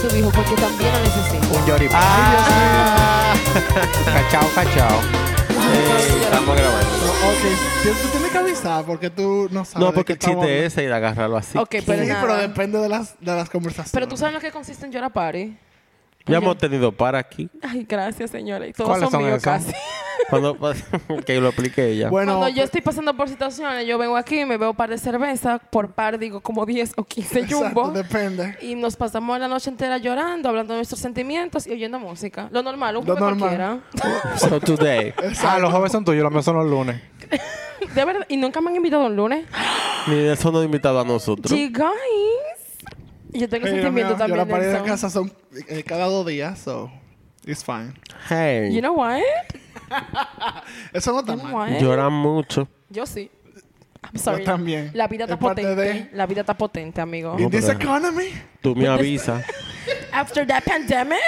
Tu dijo, porque también lo necesito. Un yoripán. Ah, Cachao, cachao. eh, estamos grabando. Ok, tú tienes que avisar porque tú no sabes. No, porque el chiste estamos es ese y de agarrarlo así. Ok, pero Sí, nada. pero depende de las, de las conversaciones. Pero tú sabes lo que consiste en llorar party. Ya hemos tenido para aquí. Ay, gracias, señora. Y todos ¿Cuáles son son míos esos? casi. Cuando, que lo explique ella. Bueno, Cuando yo estoy pasando por situaciones, yo vengo aquí, me veo un par de cervezas, por par digo como 10 o 15 exacto, jumbo. depende. Y nos pasamos la noche entera llorando, hablando de nuestros sentimientos y oyendo música. Lo normal, un Lo normal. cualquiera. So today. Ah, los jueves son tuyos, los míos son los lunes. De verdad, y nunca me han invitado un lunes. Ni de eso nos ha invitado a nosotros. You guys. Yo tengo Hey, sentimientos mira, yo también. la pared de Nelson. casa son eh, cada dos días, so it's fine. Hey. You know what? Eso no está mal. Lloran mucho. Yo sí. I'm sorry. Yo también. La vida está Es parte potente. de- La vida está potente, amigo. In this economy, Tú me avisas. After that pandemic,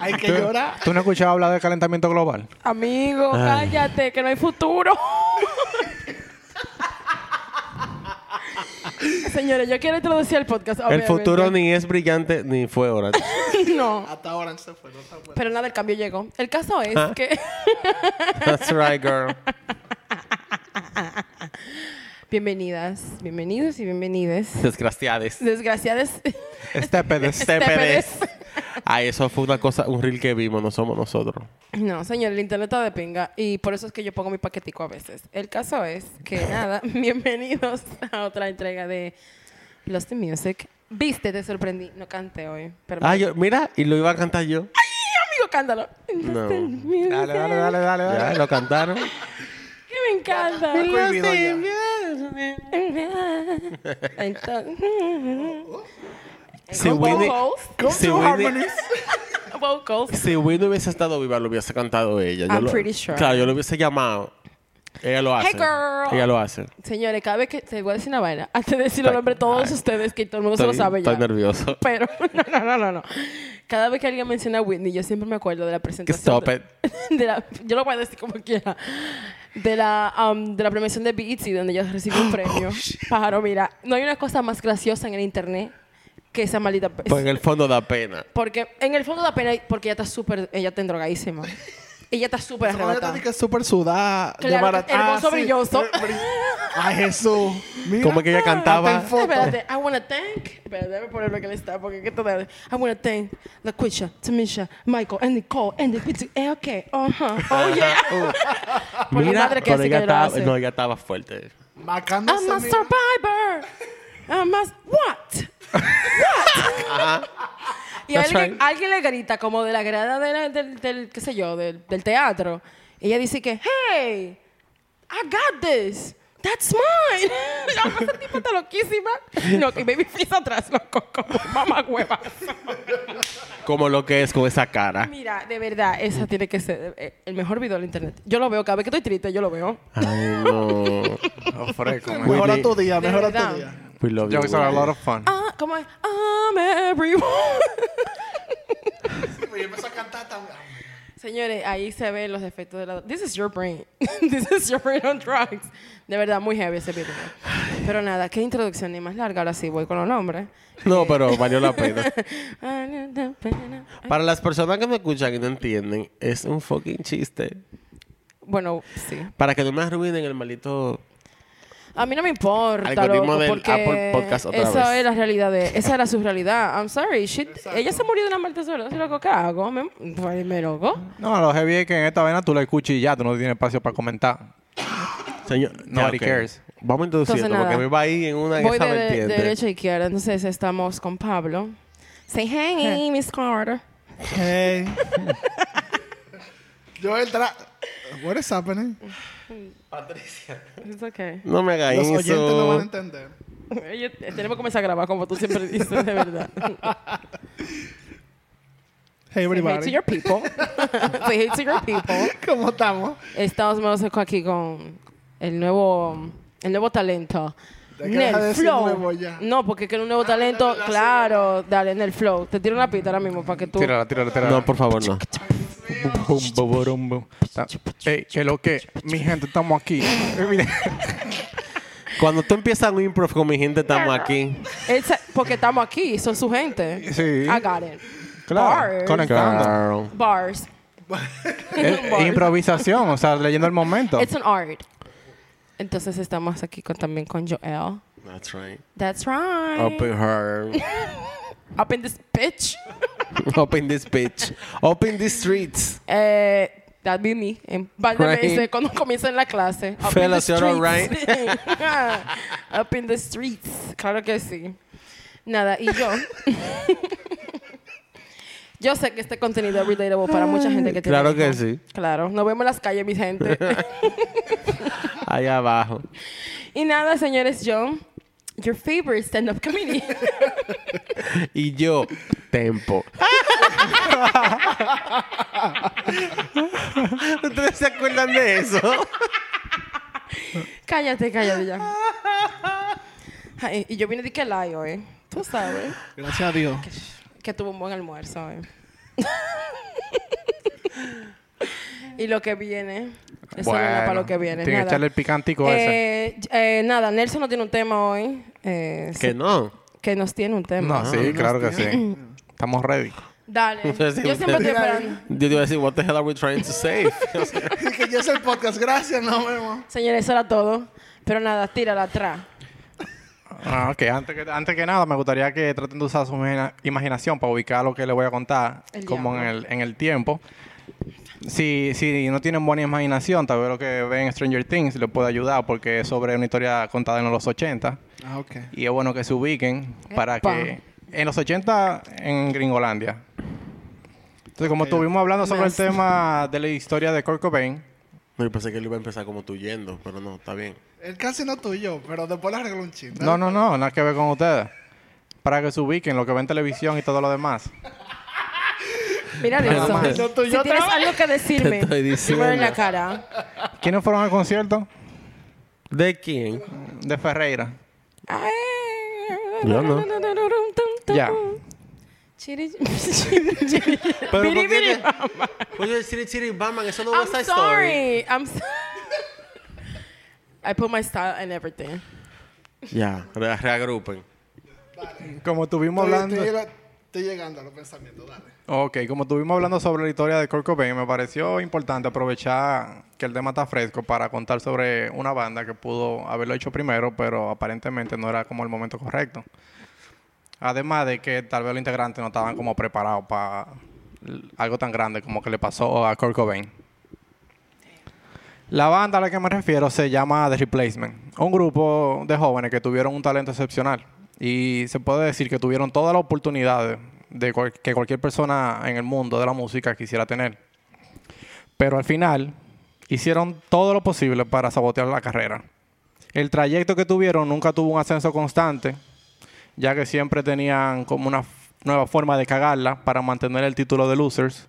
hay que llorar. ¿Tú no has escuchado hablar del calentamiento global? amigo, Ay. cállate, que no hay futuro. Señores, yo quiero introducir el podcast. El obviamente. futuro ni es brillante ni fue orange. no. Hasta ahora se fue, no está bueno. Pero nada, el cambio llegó. El caso es Ah. que. That's right, girl. Bienvenidas, bienvenidos y bienvenides. Desgraciades. Desgraciadas. Estépedes. Estépedes. Ay, eso fue una cosa, un reel que vimos, no somos nosotros. No, señor, el internet está de pinga y por eso es que yo pongo mi paquetico a veces. El caso es que nada, bienvenidos a otra entrega de Lost in Music. Viste, te sorprendí. No canté hoy. Pero Ah, yo, mira, y lo iba a cantar yo. amigo, cántalo. No. Dale, dale, dale, dale. Ya, dale. lo cantaron. Que me encanta. Prohibido ya. Entonces, Con Winnie, to Winnie, si Winnie hubiese estado viva, lo hubiese cantado ella. Yo I'm lo- pretty sure. Claro, yo lo hubiese llamado. Ella lo hace. Hey, girl. Ella lo hace. Señores, cada vez que te voy a decir una vaina, antes de decirlo Estoy- nombre todos Ay. ustedes, que todo el mundo se lo Estoy- sabe ya. Estoy nervioso. Pero, no, no, no, no. Cada vez que alguien menciona a Whitney, yo siempre me acuerdo de la presentación. Stop de- it. de la- yo lo voy a decir como quiera. De la, um, de la premiación de BET, donde ella recibió un premio. Pájaro, mira, no hay una cosa más graciosa en el internet que esa maldita... Pues en el fondo da pena. Porque en el fondo da pena porque ella está súper... Ella está endrogadísima. ella está súper arrebatada. que es súper sudada. Claro, barata- hermoso, Ah, sí. brilloso. Ay, Jesús. Mira. Como que ella cantaba. Espérate, I wanna thank. Espérate, déjame poner lo que le está, porque ¿qué te da? I wanna thank LaQuisha, Tamisha, Michael, and Nicole, and the pizza. Eh, ok, uh-huh. Oh, yeah. Mi Mira, madre que pero ella que estaba, no, ella estaba fuerte. I'm a survivor. I'm a... What? Y That's alguien, right. alguien le grita como de la grada de la- del, del, qué sé yo, del, del teatro. Ella dice que, hey, I got this. That's mine. No, esa tipo está loquísima. No, que baby face atrás, loco, como mamá hueva. Como lo que es con esa cara. Mira, de verdad, esa tiene que ser eh, el mejor video del internet. Yo lo veo cada vez que estoy triste, yo lo veo. Ay, no. Man. Mejora tu día, De mejora verdad. tu día. We love you. Jokes are a lot of fun. Ah, ¿cómo es? I'm everyone. A cantar. Señores, ahí se ven los efectos de la... This is your brain. This is your brain on drugs. De verdad, muy heavy ese video. Pero nada, qué introducción ni más larga. Ahora sí, voy con los nombres. No, pero valió la pena. Valió la pena. Para las personas que me escuchan y no entienden, es un fucking chiste. Bueno, sí. Para que no me arruinen el maldito. A mí no me importa, Algoritmo loco, del porque Apple Podcast otra esa vez. es la realidad de... Esa era su realidad. I'm sorry. Shit. Ella se murió de una muerte sola. loco, ¿qué hago? Me, pues, me loco. No, lo heavy es que en esta vaina tú la escuchas y ya, tú no tienes espacio para comentar. Señor, Nobody ya, ok. cares. Vamos a introducirlo Entonces, porque me va ahí en una Voy esa de, de derecha a izquierda. Entonces estamos con Pablo. Say hey, Miss Carter. Hey. Joel, tra... What is happening? Patricia. It's okay. No me hagas Los eso. oyentes no van a entender. Oye, tenemos que comenzar a grabar como tú siempre dices, de verdad. Hey, Say hey to everybody. your people. Say hey to your people. ¿Cómo estamos? Estamos más aquí con el nuevo, el nuevo talento. Nel decir Flow. No, porque que un nuevo talento, verdad, sí, claro, dale, en el flow. Te tiro una pita ahora mismo para que tú. Tírala, tírala, tírala. No, por favor, no. Ey, que lo que, mi gente, estamos aquí. Eh. Cuando tú empiezas un improv con mi gente, estamos aquí. It's- porque estamos aquí, son su gente. Sí. I got it. Claro, Bars. conectando. Bars. Es- Bars. improvisación, o sea, leyendo el momento. It's an art. Entonces estamos aquí con, también con Joel. That's right. That's right. Open her. Up in this bitch. Open this bitch. Open the streets. Eh, that be me. En par de Right. meses cuando comienza en la clase. Up Fellas, in the streets. Up in the streets. Claro que sí. Nada, y yo. yo sé que este contenido es relatable para mucha gente que tiene Claro que sí. Claro, nos vemos en las calles, mi gente. Allá abajo. y nada, señores, yo, your favorite stand-up comedian. Y yo, tempo. ¿Ustedes se acuerdan de eso? cállate, cállate ya. Ay, y yo vine de que live hoy. Tú sabes. Gracias a Dios. que tuvo un buen almuerzo hoy. y lo que viene. Eso no es para lo que viene. Tiene que nada. echarle el picantico ese. Eh, eh, nada, Nelson no tiene un tema hoy. eh, Que sí, no. que nos tiene un tema. No, sí, claro que sí. Estamos ready. Dale. Entonces, Yo siempre estoy esperando. Yo te iba a decir, what the hell are we trying to save? que ya es el podcast. Gracias, nos vemos. Señores, eso era todo. Pero nada, tírala atrás. Ah, ok. Antes que, antes que nada, me gustaría que traten de usar su imagina- imaginación para ubicar lo que les voy a contar El como en el, en el tiempo. Si, si no tienen buena imaginación, tal vez lo que ven en Stranger Things les puede ayudar porque es sobre una historia contada en los 80 Ah, ok. y es bueno que se ubiquen para Epa. que... En los 80 en Gringolandia. Entonces, como estuvimos hablando sobre el tema de la historia de Kurt Cobain, No, yo pensé que él iba a empezar como tú yendo, pero no, está bien. Él casi no tuyo, pero después le arregló un chiste. No, no, no, nada que ver con ustedes. Para que se ubiquen lo que ven en televisión y todo lo demás. Mira eso. más. Yo Si yo tienes otra vez. algo que decirme, Te estoy dímelo en la diciendo. cara. ¿Quiénes fueron al concierto? ¿De quién? De Ferreira. Yo no. Ya. Chiri- Pero ¿por Biri, qué biri, te- Oye, Chiri Chiri Batman, eso no es I'm Story. sorry. I'm so- I put my style and everything. Ya, re- reagrupen. Como estuvimos Estoy, hablando... estoy- estoy llegando a los pensamientos, dale. Ok, como estuvimos hablando sobre la historia de Kurt Cobain, me pareció importante aprovechar que el tema está fresco para contar sobre una banda que pudo haberlo hecho primero, pero aparentemente no era como el momento correcto. Además de que tal vez los integrantes no estaban como preparados para algo tan grande como que le pasó a Kurt Cobain. La banda a la que me refiero se llama The Replacement, un grupo de jóvenes que tuvieron un talento excepcional y se puede decir que tuvieron todas las oportunidades de cual- que cualquier persona en el mundo de la música quisiera tener. Pero al final hicieron todo lo posible para sabotear la carrera. El trayecto que tuvieron nunca tuvo un ascenso constante, ya que siempre tenían como una nueva forma de cagarla para mantener el título de Losers.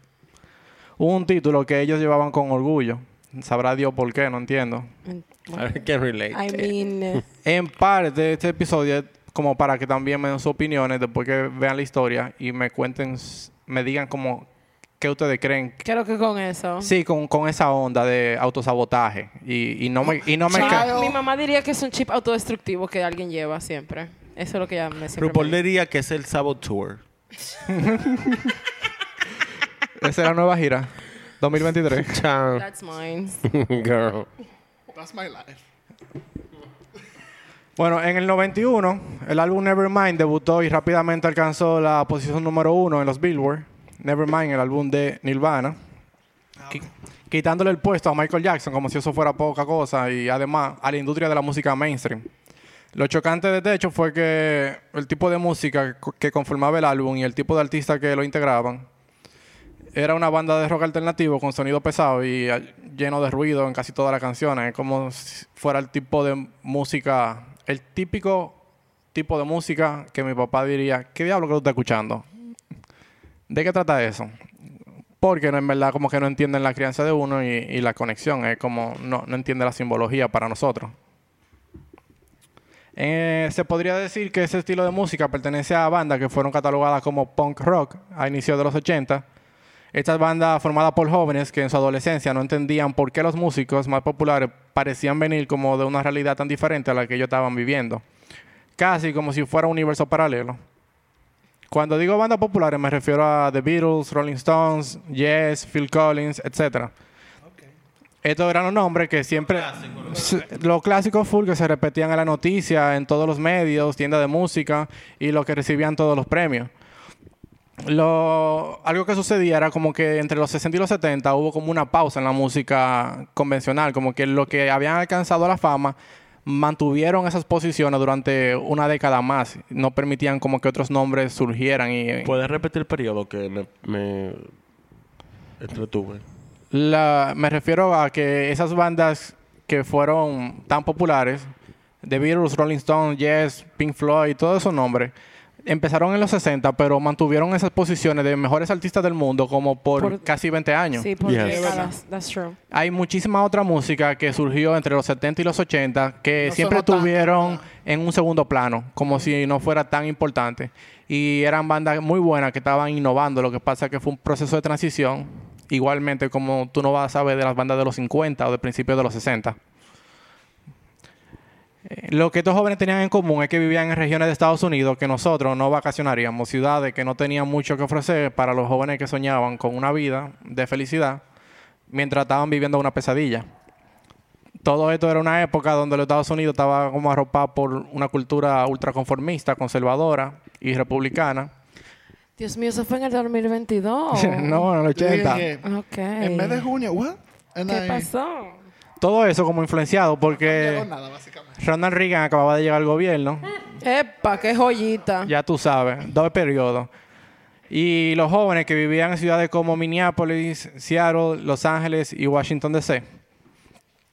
Un título que ellos llevaban con orgullo. Sabrá Dios por qué, no entiendo. I can relate. I mean, En parte, este episodio como para que también me den sus opiniones después que vean la historia y me cuenten, me digan como qué ustedes creen. creo que con eso. Sí, con, con esa onda de autosabotaje. Y, y no me... Y no me mi mamá diría que es un chip autodestructivo que alguien lleva siempre. Eso es lo que ella me siempre RuPaul me diría que es el Saboteur. Esa es la nueva gira. 2023. Chao. That's mine. Girl. That's my life. Bueno, en el 91, el álbum Nevermind debutó y rápidamente alcanzó la posición número uno en los Billboard. Nevermind, el álbum de Nirvana. Qui- Quitándole el puesto a Michael Jackson como si eso fuera poca cosa y además a la industria de la música mainstream. Lo chocante de hecho fue que el tipo de música que conformaba el álbum y el tipo de artistas que lo integraban era una banda de rock alternativo con sonido pesado y ah, lleno de ruido en casi todas las canciones. Es como si fuera el tipo de música, el típico tipo de música que mi papá diría, ¿qué diablo que tú estás escuchando? ¿De qué trata eso? Porque no, en verdad como que no entienden la crianza de uno y, y la conexión. Es como no, no entiende la simbología para nosotros. Eh, se podría decir que ese estilo de música pertenece a bandas que fueron catalogadas como punk rock a inicios de los 80. Estas bandas formadas por jóvenes que en su adolescencia no entendían por qué los músicos más populares parecían venir como de una realidad tan diferente a la que ellos estaban viviendo. Casi como si fuera un universo paralelo. Cuando digo bandas populares me refiero a The Beatles, Rolling Stones, Yes, Phil Collins, etc. Estos eran los nombres que siempre... Los clásicos full que se repetían en la noticia, en todos los medios, tiendas de música y los que recibían todos los premios. Lo, algo que sucedía era como que entre los 60 y los 70 hubo como una pausa en la música convencional, como que lo que habían alcanzado la fama mantuvieron esas posiciones durante una década más, no permitían como que otros nombres surgieran y ¿Puedes repetir el periodo que me, me entretuve? La- me refiero a que esas bandas que fueron tan populares, The Beatles, Rolling Stones, Yes, Pink Floyd, todos esos nombres, empezaron en los 60, pero mantuvieron esas posiciones de mejores artistas del mundo como por, Por- casi 20 años. Sí, por Yes. décadas. That's true. Hay muchísima otra música que surgió entre los 70 y los 80 que No siempre tanto, tuvieron en un segundo plano, como si no fuera tan importante. Y eran bandas muy buenas que estaban innovando. Lo que pasa es que fue un proceso de transición, igualmente como tú no vas a saber de las bandas de los 50 o de principios de los 60. Eh, Lo que estos jóvenes tenían en común es que vivían en regiones de Estados Unidos que nosotros no vacacionaríamos, ciudades que no tenían mucho que ofrecer para los jóvenes que soñaban con una vida de felicidad mientras estaban viviendo una pesadilla. Todo esto era una época donde los Estados Unidos estaba como arropado por una cultura ultraconformista, conservadora y republicana. Dios mío, eso fue en el 2022. no, en el 80. Dije, Ok. En mes de junio, what? And ¿Qué I- pasó? Todo eso como influenciado porque llegó nada, básicamente. Ronald Reagan acababa de llegar al gobierno. Epa, qué joyita. ya tú sabes, dos periodos. Y los jóvenes que vivían en ciudades como Minneapolis, Seattle, Los Ángeles y Washington DC.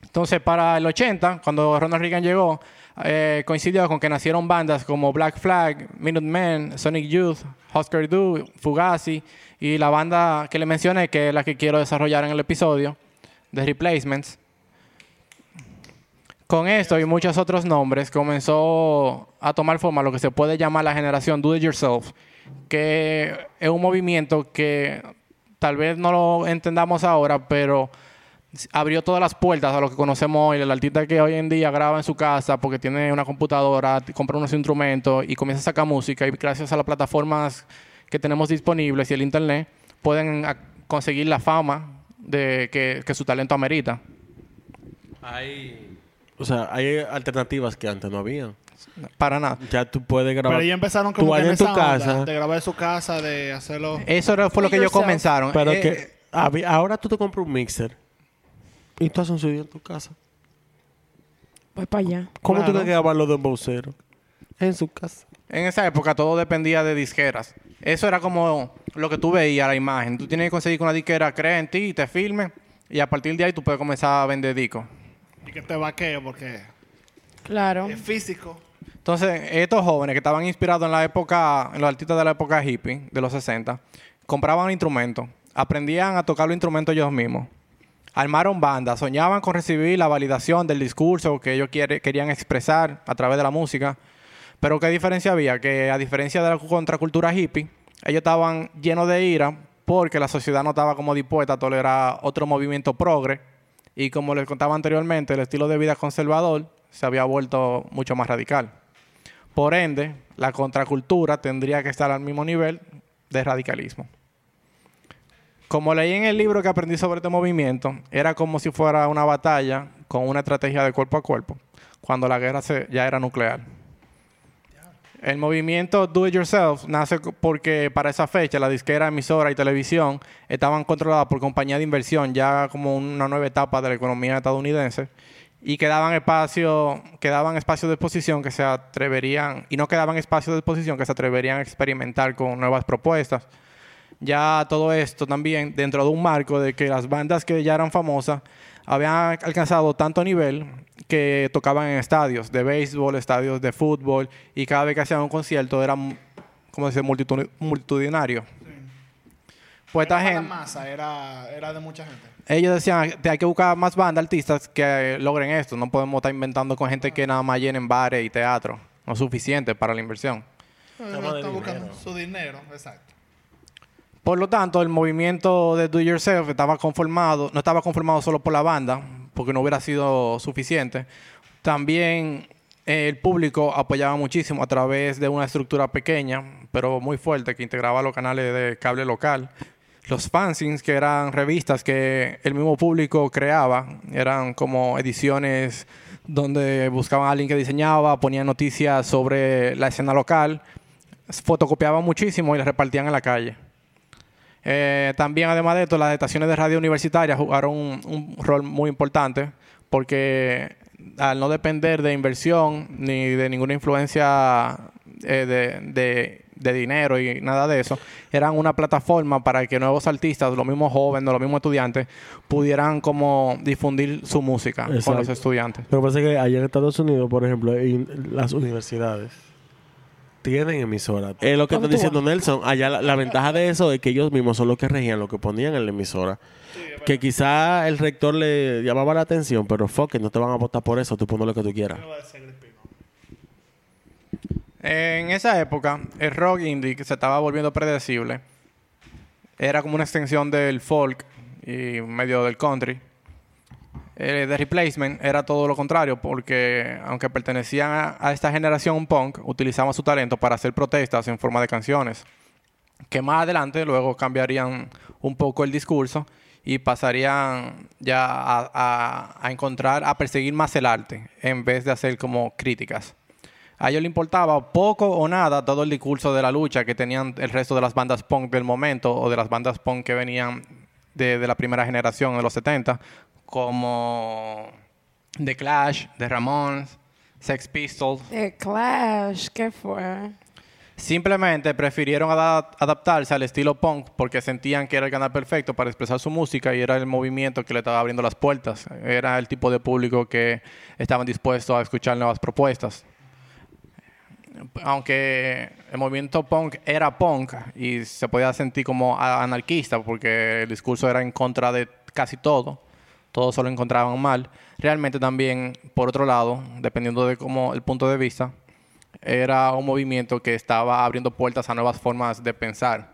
Entonces, para el 80, cuando Ronald Reagan llegó, eh, coincidió con que nacieron bandas como Black Flag, Minutemen, Sonic Youth, Husker Du, Fugazi y la banda que le mencioné, que es la que quiero desarrollar en el episodio, The Replacements. Con esto y muchos otros nombres comenzó a tomar forma lo que se puede llamar la generación Do It Yourself, que es un movimiento que tal vez no lo entendamos ahora, pero abrió todas las puertas a lo que conocemos hoy. El artista que hoy en día graba en su casa porque tiene una computadora, compra unos instrumentos y comienza a sacar música y gracias a las plataformas que tenemos disponibles y el internet pueden conseguir la fama de que, que su talento amerita. Hay, o sea, hay alternativas que antes no había. Para nada. Ya tú puedes grabar. Pero ya empezaron tú como que allá en en tu esa onda casa. de grabar en su casa, de hacerlo. Eso era- fue lo que ellos comenzaron. Pero Eh, que había- ahora tú te compras un mixer y tú haces un sonido en tu casa. Voy para allá. ¿Cómo tú Claro. tienes que grabar los de embauceros? En su casa. En esa época todo dependía de disqueras. Eso era como lo que tú veías, la imagen. Tú tienes que conseguir que una disquera crea en ti y te filme. Y a partir de ahí tú puedes comenzar a vender discos. Y que te vaquee porque Claro. es físico. Entonces, estos jóvenes que estaban inspirados en la época, en los artistas de la época hippie, de los 60, compraban instrumentos, aprendían a tocar los instrumentos ellos mismos, armaron bandas, soñaban con recibir la validación del discurso que ellos quiere- querían expresar a través de la música. Pero ¿qué diferencia había? Que a diferencia de la contracultura hippie, ellos estaban llenos de ira porque la sociedad no estaba como dispuesta a tolerar otro movimiento progre. Y como les contaba anteriormente, el estilo de vida conservador se había vuelto mucho más radical. Por ende, la contracultura tendría que estar al mismo nivel de radicalismo. Como leí en el libro que aprendí sobre este movimiento, era como si fuera una batalla con una estrategia de cuerpo a cuerpo, cuando la guerra ya era nuclear. El movimiento Do It Yourself nace porque para esa fecha la disquera, emisora y televisión estaban controladas por compañías de inversión, ya como una nueva etapa de la economía estadounidense, y quedaban espacios quedaban espacios de exposición que se atreverían, y no quedaban espacios de exposición que se atreverían a experimentar con nuevas propuestas. Ya todo esto también dentro de un marco de que las bandas que ya eran famosas habían alcanzado tanto nivel que tocaban en estadios de béisbol, estadios de fútbol y cada vez que hacían un concierto era, como dice, multitud- multitudinario. Pues esta Era para gente, la masa, era, era de mucha gente. ellos decían que hay que buscar más bandas, artistas que logren esto. No podemos estar inventando con gente que nada más llenen bares y teatro. No es suficiente para la inversión. De Están dinero. buscando su dinero, exacto. Por lo tanto, el movimiento de Do Yourself estaba conformado, no estaba conformado solo por la banda, porque no hubiera sido suficiente. También eh, el público apoyaba muchísimo a través de una estructura pequeña, pero muy fuerte, que integraba los canales de cable local. Los fanzines, que eran revistas que el mismo público creaba, eran como ediciones donde buscaban a alguien que diseñaba, ponían noticias sobre la escena local, fotocopiaban muchísimo y las repartían en la calle. Eh, también, además de esto, las estaciones de radio universitarias jugaron un, un rol muy importante porque al no depender de inversión ni de ninguna influencia eh, de, de- de dinero y nada de eso, eran una plataforma para que nuevos artistas, los mismos jóvenes, los mismos estudiantes, pudieran como difundir su música con los estudiantes. Pero parece que allá en Estados Unidos, por ejemplo, en las universidades tienen emisoras. Es lo que ¿Dónde está diciendo Nelson. Allá la, la ventaja de eso es que ellos mismos son los que regían lo que ponían en la emisora. que quizá el rector le llamaba la atención, pero fuck, no te van a votar por eso, tú pones lo que tú quieras. En esa época, el rock indie que se estaba volviendo predecible era como una extensión del folk y medio del country. Eh, The Replacement era todo lo contrario, porque aunque pertenecían a, esta generación punk, utilizaban su talento para hacer protestas en forma de canciones, que más adelante luego cambiarían un poco el discurso y pasarían ya a, encontrar, a perseguir más el arte, en vez de hacer como críticas. A ellos le importaba poco o nada todo el discurso de la lucha que tenían el resto de las bandas punk del momento o de las bandas punk que venían de, de la primera generación de los 70, como The Clash, The Ramones, Sex Pistols. The Clash, ¿qué fue? Simplemente prefirieron ada- adaptarse al estilo punk porque sentían que era el canal perfecto para expresar su música y era el movimiento que le estaba abriendo las puertas. Era el tipo de público que estaban dispuestos a escuchar nuevas propuestas. Aunque el movimiento punk era punk y se podía sentir como anarquista porque el discurso era en contra de casi todo, todos solo encontraban mal. Realmente también, por otro lado, dependiendo de cómo el punto de vista, era un movimiento que estaba abriendo puertas a nuevas formas de pensar.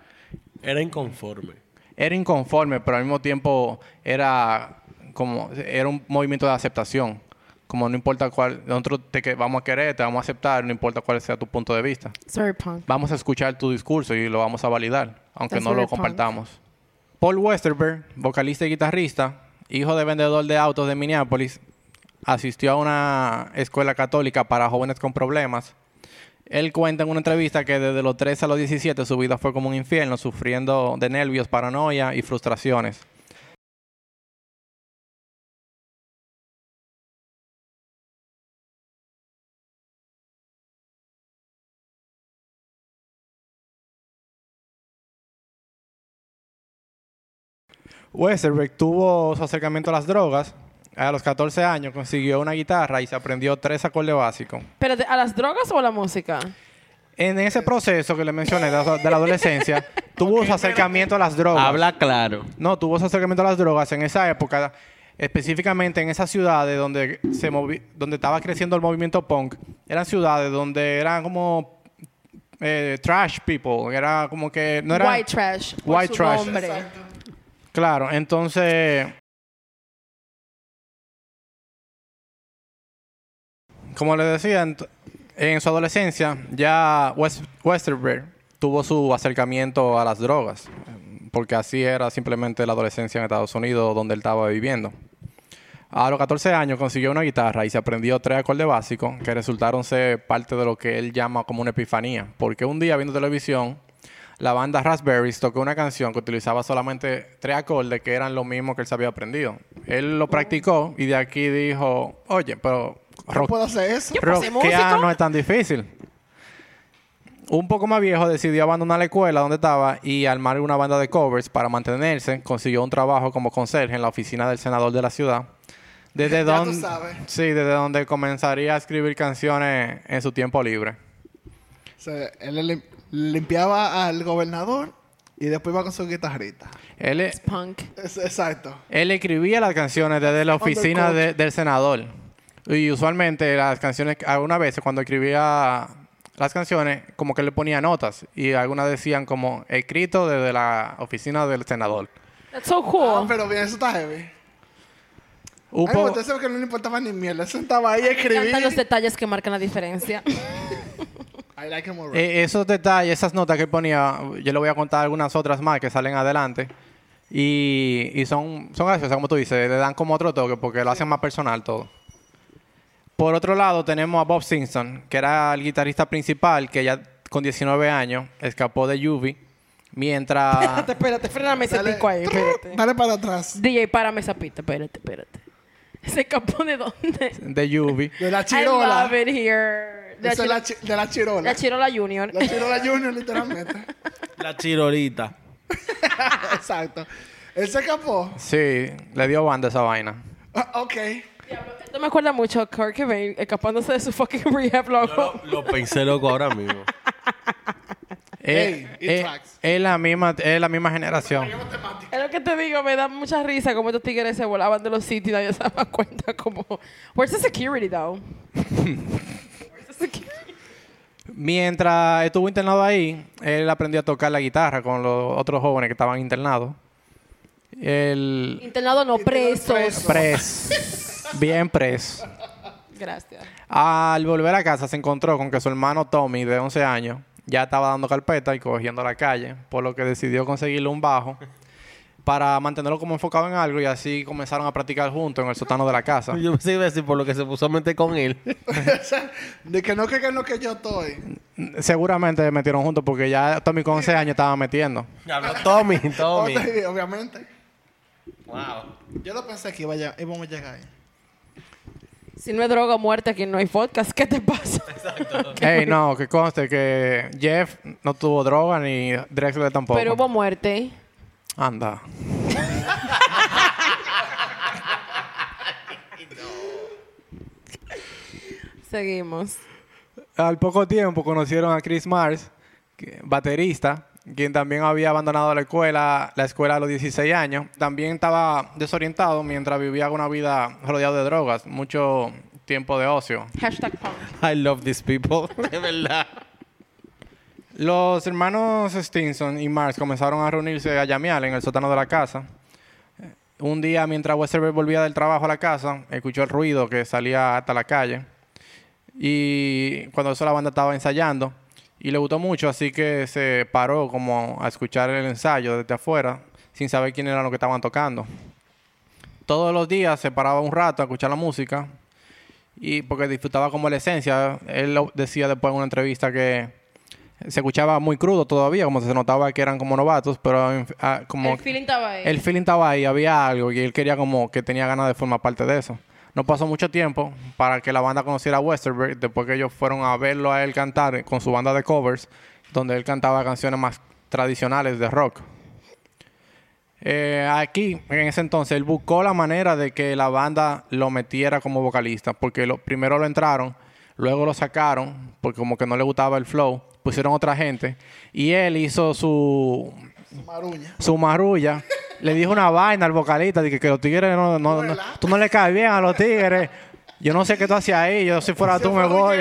Era inconforme. Era inconforme, pero al mismo tiempo era como era un movimiento de aceptación. Como no importa cuál, nosotros te que vamos a querer, te vamos a aceptar, no importa cuál sea tu punto de vista. Very punk. Vamos a escuchar tu discurso y lo vamos a validar, aunque That's no lo punk. compartamos. Paul Westerberg, vocalista y guitarrista, hijo de vendedor de autos de Minneapolis, asistió a una escuela católica para jóvenes con problemas. Él cuenta en una entrevista que desde los 13 a los 17 su vida fue como un infierno, sufriendo de nervios, paranoia y frustraciones. Westerberg tuvo su acercamiento a las drogas. A los 14 años consiguió una guitarra y se aprendió tres acordes básicos. ¿Pero de- a las drogas o a la música? En ese proceso que le mencioné de la, de la adolescencia, tuvo su acercamiento a las drogas. Habla claro. No, tuvo su acercamiento a las drogas en esa época, específicamente en esas ciudades donde se movi- donde estaba creciendo el movimiento punk. Eran ciudades donde eran como eh, trash people, era como que no era White trash. por White su trash. nombre. Claro, entonces. Como le decía, en su adolescencia ya West- Westerberg tuvo su acercamiento a las drogas, porque así era simplemente la adolescencia en Estados Unidos donde él estaba viviendo. A los 14 años consiguió una guitarra y se aprendió tres acordes básicos que resultaron ser parte de lo que él llama como una epifanía, porque un día viendo televisión la banda Raspberries tocó una canción que utilizaba solamente tres acordes que eran lo mismo que él se había aprendido. Él lo practicó y de aquí dijo, oye, pero ¿Yo rock- puedo hacer eso? ¿Qué no es tan difícil. Un poco más viejo decidió abandonar la escuela donde estaba y armar una banda de covers para mantenerse. Consiguió un trabajo como conserje en la oficina del senador de la ciudad. Desde Ya tú donde, sabes. sí, desde donde comenzaría a escribir canciones en su tiempo libre. O sea, él limpiaba al gobernador y después iba con su guitarrita. Él, es- Punk. Es- exacto. Él escribía las canciones desde la oficina de- del senador. Y usualmente las canciones, algunas veces cuando escribía las canciones, como que le ponía notas. Y algunas decían como escrito desde la oficina del senador. That's so Ah, cool. pero bien, eso está heavy. Un Ay, que no le importaba ni mierda. Él sentaba ahí a Me encantan los detalles que marcan la diferencia. I like him already. Eh, esos detalles, esas notas que él ponía, yo le voy a contar algunas otras más que salen adelante. Y, y son, son graciosas, como tú dices, le dan como otro toque porque lo hacen más personal todo. Por otro lado, tenemos a Bob Simpson, que era el guitarrista principal, que ya con 19 años escapó de Yubi, mientras... espérate, espérate, fréname ese Dale, pico ahí, espérate. Dale para atrás. DJ, párame esa pista, espérate, espérate. ¿Se escapó de dónde? de Yubi. De la I chirola. love it here. De la, es de la chirola. la Chirola Junior. La chirola junior, literalmente. La chirorita. Exacto. Él se escapó. Sí, le dio banda esa vaina. Ah, ok. Esto me acuerda mucho a Kurt Cobain escapándose de su fucking rehab logo. Lo pensé loco ahora mismo. Eh, Hey, it eh, tracks. es la misma, es la misma generación. Es lo que te digo, me da mucha risa como estos tigres se volaban de los sitios y nadie se daba cuenta como... Where's the security, though? Mientras estuvo internado ahí, él aprendió a tocar la guitarra con los otros jóvenes que estaban internados. El Internado no, preso. pres, bien pres. Gracias. Al volver a casa se encontró con que su hermano Tommy, de 11 años, ya estaba dando carpeta y cogiendo la calle, por lo que decidió conseguirle un bajo para mantenerlo como enfocado en algo y así comenzaron a practicar juntos en el sótano de la casa. Yo que iba a decir por lo que se puso a meter con él. de que no que en lo que yo estoy. Seguramente se metieron juntos porque ya Tommy con 11 años estaba metiendo. Habló Tommy, Tommy. Obviamente. Wow. Yo lo pensé que iba a íbamos a llegar ahí. Si no es droga o muerte, aquí no hay podcast. ¿Qué te pasa? Ey, no, que conste que Jeff no tuvo droga ni Drexler tampoco. Pero hubo muerte. Anda. Seguimos. Al poco tiempo conocieron a Chris Mars, que- baterista, quien también había abandonado la escuela, la escuela a los 16 años. También estaba desorientado mientras vivía una vida rodeado de drogas, mucho tiempo de ocio. Hashtag punk. I love these people. De verdad. Los hermanos Stinson y Mars comenzaron a reunirse a llamear en el sótano de la casa. Un día, mientras Westerberg volvía del trabajo a la casa, escuchó el ruido que salía hasta la calle. Y cuando eso la banda estaba ensayando, y le gustó mucho, así que se paró como a escuchar el ensayo desde afuera, sin saber quién eran los que estaban tocando. Todos los días se paraba un rato a escuchar la música, y porque disfrutaba como la esencia. Él lo decía después en una entrevista que se escuchaba muy crudo todavía, como se notaba que eran como novatos, pero ah, como el feeling estaba ahí. el feeling estaba ahí, había algo y él quería como que tenía ganas de formar parte de eso. No pasó mucho tiempo para que la banda conociera a Westerberg, después que ellos fueron a verlo a él cantar con su banda de covers, donde él cantaba canciones más tradicionales de rock. Eh, aquí, en ese entonces, él buscó la manera de que la banda lo metiera como vocalista, porque lo, primero lo entraron, luego lo sacaron, porque como que no le gustaba el flow, pusieron otra gente, y él hizo su, Maruña. su marrulla, le dijo una vaina al vocalista, de que, que los tigres no, no, no- tú no le caes bien a los tigres, yo no sé qué tú haces ahí, yo si fuera tú me voy.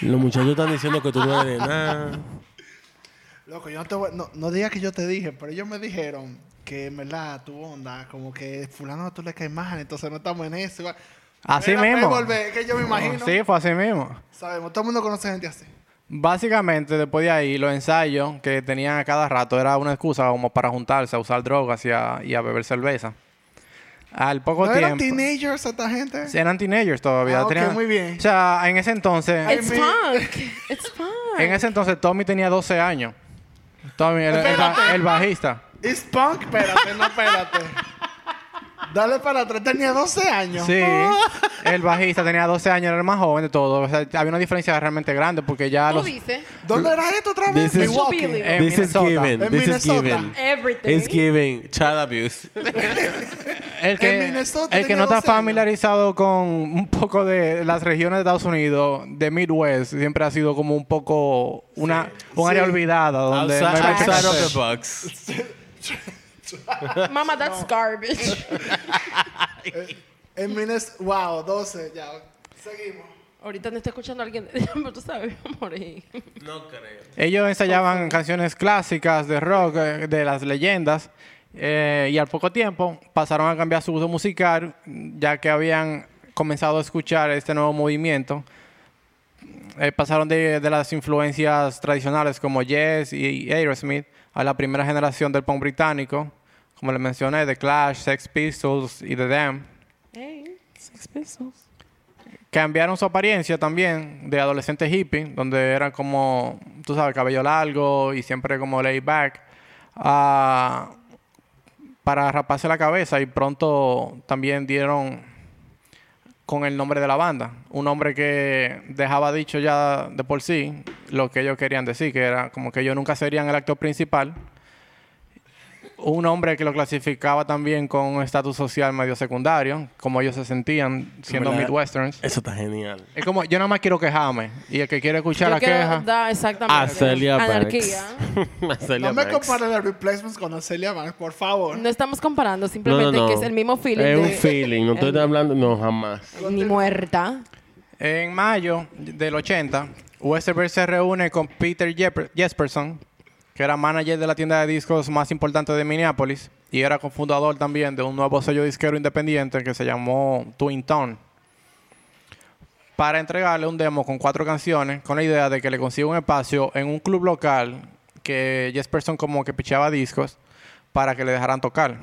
Los muchachos están diciendo que tú no eres nada. Loco, yo no te voy, no, no digas que yo te dije, pero ellos me dijeron que en verdad tu onda, como que fulano tú le caes mal, entonces no estamos en eso. Así Era mismo. Volver, que yo me imagino. Sí, fue así mismo. Sabemos, todo el mundo conoce gente así. Básicamente, después de ahí, los ensayos que tenían a cada rato era una excusa como para juntarse, a usar drogas y a, y a beber cerveza. Al poco ¿No eran tiempo... teenagers esta gente? Sí, eran teenagers todavía. Ah, tenían- muy bien. O sea, en ese entonces... It's punk. It's punk. En ese entonces, Tommy tenía 12 años. Tommy, el, el bajista. It's punk, espérate, no espérate. Dale para atrás, tenía 12 años. Sí, el bajista tenía 12 años, era el más joven de todos. O sea, había una diferencia realmente grande porque ya Tú los... dices. ¿Dónde era esto otra vez? This is- Milwaukee. En This is Minnesota. given. En This is Minnesota. given. Everything. It's giving child abuse. El que, En Minnesota el que tenía no está 12 años. familiarizado con un poco de las regiones de Estados Unidos, de Midwest, siempre ha sido como un poco una, un área Sí. olvidada donde outside no hay mucho que outside of hacer. the box. Mama, that's garbage. En Minnesota. Wow, 12, ya. Seguimos. Ahorita no está escuchando a alguien, pero tú sabes, morir. No creo. Ellos ensayaban canciones clásicas de rock, eh, de las leyendas, eh, y al poco tiempo pasaron a cambiar su uso musical, ya que habían comenzado a escuchar este nuevo movimiento. Eh, pasaron de, de las influencias tradicionales como Yes y Aerosmith a la primera generación del punk británico, como les mencioné, The Clash, Sex Pistols y The Damned. Hey, seis pesos. Cambiaron su apariencia también de adolescente hippie, donde eran como, tú sabes, cabello largo y siempre como laid back, a- para raparse la cabeza y pronto también dieron con el nombre de la banda. Un nombre que dejaba dicho ya de por sí lo que ellos querían decir, que era como que ellos nunca serían el actor principal. Un hombre que lo clasificaba también con un estatus social medio secundario, como ellos se sentían siendo ¿Verdad? Midwesterns. Eso está genial. Es como, yo nada más quiero quejarme. Y el que quiere escuchar Yo la queja. dar exactamente. A Celia Anarquía. A Celia No me Banks. compares de Replacements con Celia Banks, por favor. No estamos comparando, simplemente no, no. que es el mismo feeling. Es un feeling. No estoy hablando... No, jamás. Ni muerta. En mayo del 80, Westerberg se reúne con Peter Jesperson, que era manager de la tienda de discos más importante de Minneapolis y era cofundador también de un nuevo sello disquero independiente que se llamó Twin Tone. Para entregarle un demo con cuatro canciones, con la idea de que le consiga un espacio en un club local que Jesperson como que pichaba discos para que le dejaran tocar.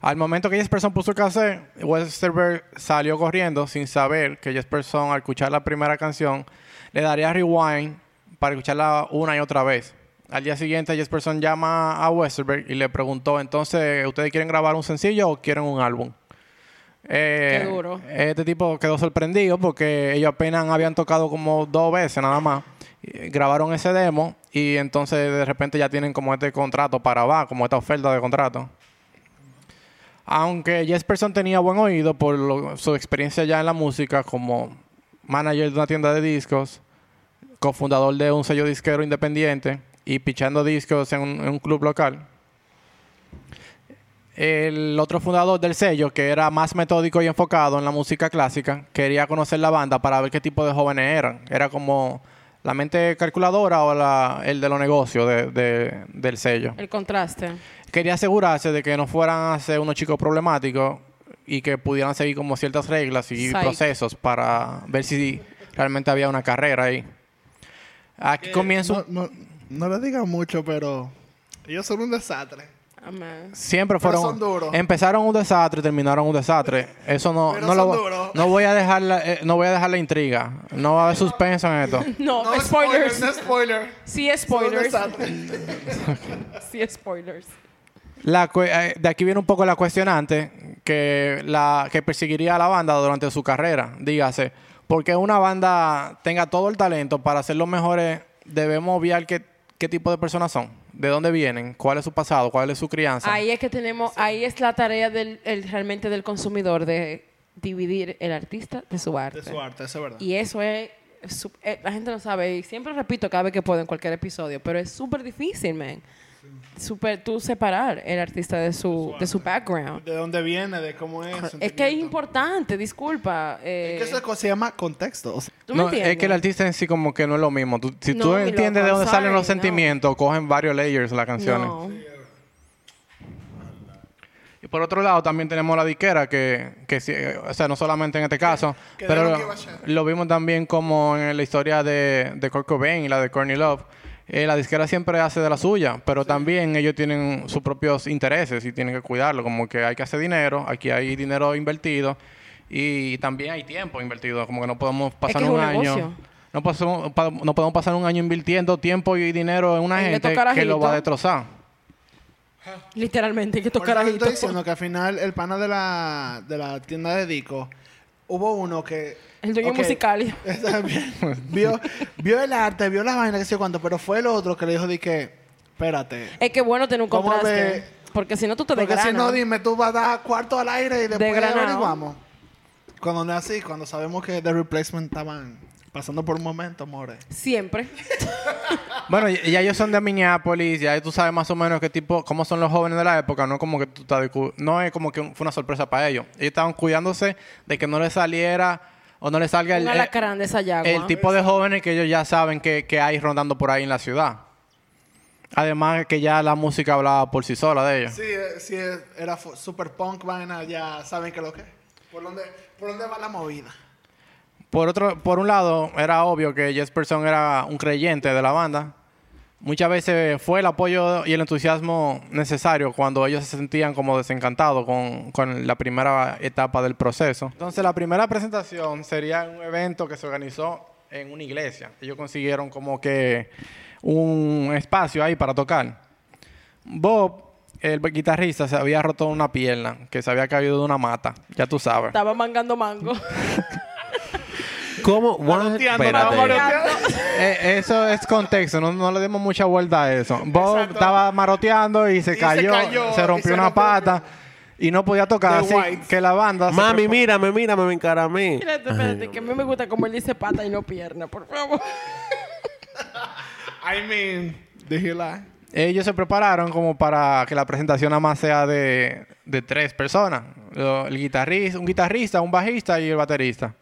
Al momento que Jesperson puso el cassette, Westerberg salió corriendo sin saber que Jesperson, al escuchar la primera canción, le daría rewind para escucharla una y otra vez. Al día siguiente, Jesperson llama a Westerberg y le preguntó, entonces, ¿ustedes quieren grabar un sencillo o quieren un álbum? Eh, Qué duro. Este tipo quedó sorprendido porque ellos apenas habían tocado como dos veces nada más. Y Grabaron ese demo y entonces de repente ya tienen como este contrato para va, como esta oferta de contrato. Aunque Jesperson tenía buen oído por lo- su experiencia ya en la música como manager de una tienda de discos, cofundador de un sello disquero independiente y pichando discos en un, en un club local. El otro fundador del sello, que era más metódico y enfocado en la música clásica, quería conocer la banda para ver qué tipo de jóvenes eran. Era como la mente calculadora o la- el de los negocios de- de- del sello El contraste. quería asegurarse de que no fueran a ser unos chicos problemáticos y que pudieran seguir como ciertas reglas y Psych. procesos para ver si realmente había una carrera ahí. Aquí comienzo. No, no, no le digan mucho, pero ellos son un desastre. Amén. Siempre Pero fueron. son duros. Empezaron un desastre y terminaron un desastre. Eso no, Pero no, son duros. no voy a dejar la, eh, no voy a dejar la intriga. No va a haber suspenso en esto. No, No spoilers. No spoiler. Sí, Son un spoilers. desastre. Sí, spoilers. La cue- eh, de aquí viene un poco la cuestionante que, la, que perseguiría a la banda durante su carrera. Dígase, porque una banda tenga todo el talento para ser los mejores, debemos obviar qué, qué tipo de personas son, de dónde vienen, cuál es su pasado, cuál es su crianza. Ahí es que tenemos, ahí es la tarea del, el- realmente del consumidor de dividir el artista de su arte. De su arte, eso es verdad. Y eso es, su- eh, la gente no sabe, y siempre repito cada vez que puedo en cualquier episodio, pero es súper difícil, man. Súper tú separar el artista de su, de su background. De dónde viene, de cómo es. Es que es importante, disculpa. eh, Es que eso se llama contexto. O sea, ¿Tú me No, es entiendes? que el artista en sí como que no es lo mismo. Tú- si No, tú entiendes loco, de dónde I'm salen los sorry, no. sentimientos, cogen varios layers las canciones. No. Y por otro lado, también tenemos la diquera, que, que sí, eh, o sea, no solamente en este caso, pero ser. lo vimos también como en la historia de, de Kurt Cobain y la de Courtney Love. Eh, la disquera siempre hace de la suya, pero también ellos tienen sus propios intereses y tienen que cuidarlo, como que hay que hacer dinero, aquí hay dinero invertido y también hay tiempo invertido, como que no podemos pasar que es un un año. negocio. No, pasamos- pa- no podemos pasar un año invirtiendo tiempo y dinero en una En gente estos que lo va a carajitos. destrozar. Literalmente, que tocar eso estoy diciendo que al final el pana de la, de la tienda de Dico, hubo uno que... El dueño musical. vio, vio el arte, vio las vainas, que sé cuánto, pero fue el otro que le dijo de que, espérate. Es que bueno tener un ¿Cómo contraste. ve? Porque si no, tú te Porque si no, dime, tú vas a dar cuarto al aire y después Desgranado. averiguamos. Cuando no es así, cuando sabemos que The Replacement estaban pasando por un momento, more. Siempre. Bueno, ya ellos son de Minneapolis, ya tú sabes más o menos qué tipo, cómo son los jóvenes de la época, no como que tú estás no es como que fue una sorpresa para ellos. Ellos estaban cuidándose de que no les saliera o no le salga el, yagua. el tipo de jóvenes que ellos ya saben que, que hay rondando por ahí en la ciudad. Además que ya la música hablaba por sí sola de ellos. Sí, eh, sí, eh, era super punk, vaina, ya saben que lo que es. ¿Por dónde, ¿Por dónde va la movida? Por otro, por un lado, era obvio que Jesperson era un creyente de la banda. Muchas veces fue el apoyo y el entusiasmo necesario cuando ellos se sentían como desencantados con, con la primera etapa del proceso. Entonces, la primera presentación sería un evento que se organizó en una iglesia. Ellos consiguieron como que un espacio ahí para tocar. Bob, el guitarrista, se había roto una pierna, que se había caído de una mata, ya tú sabes. Estaba mangando mango. ¿Cómo? Manoteando. Eh, eso es contexto, no, no le dimos mucha vuelta a eso. Bob Exacto. estaba maroteando y se, Y se cayó, se rompió se una rompió. pata y no podía tocar. The Así Whites. que la banda. se Mami, preparó- mírame, mírame, me encaramé. Espérate, espérate, que a mí me gusta como él dice pata y no pierna, por favor. I mean, did he lie? Ellos se prepararon como para que la presentación nada más sea de, de tres personas: el guitarrista, un guitarrista, un bajista y el baterista.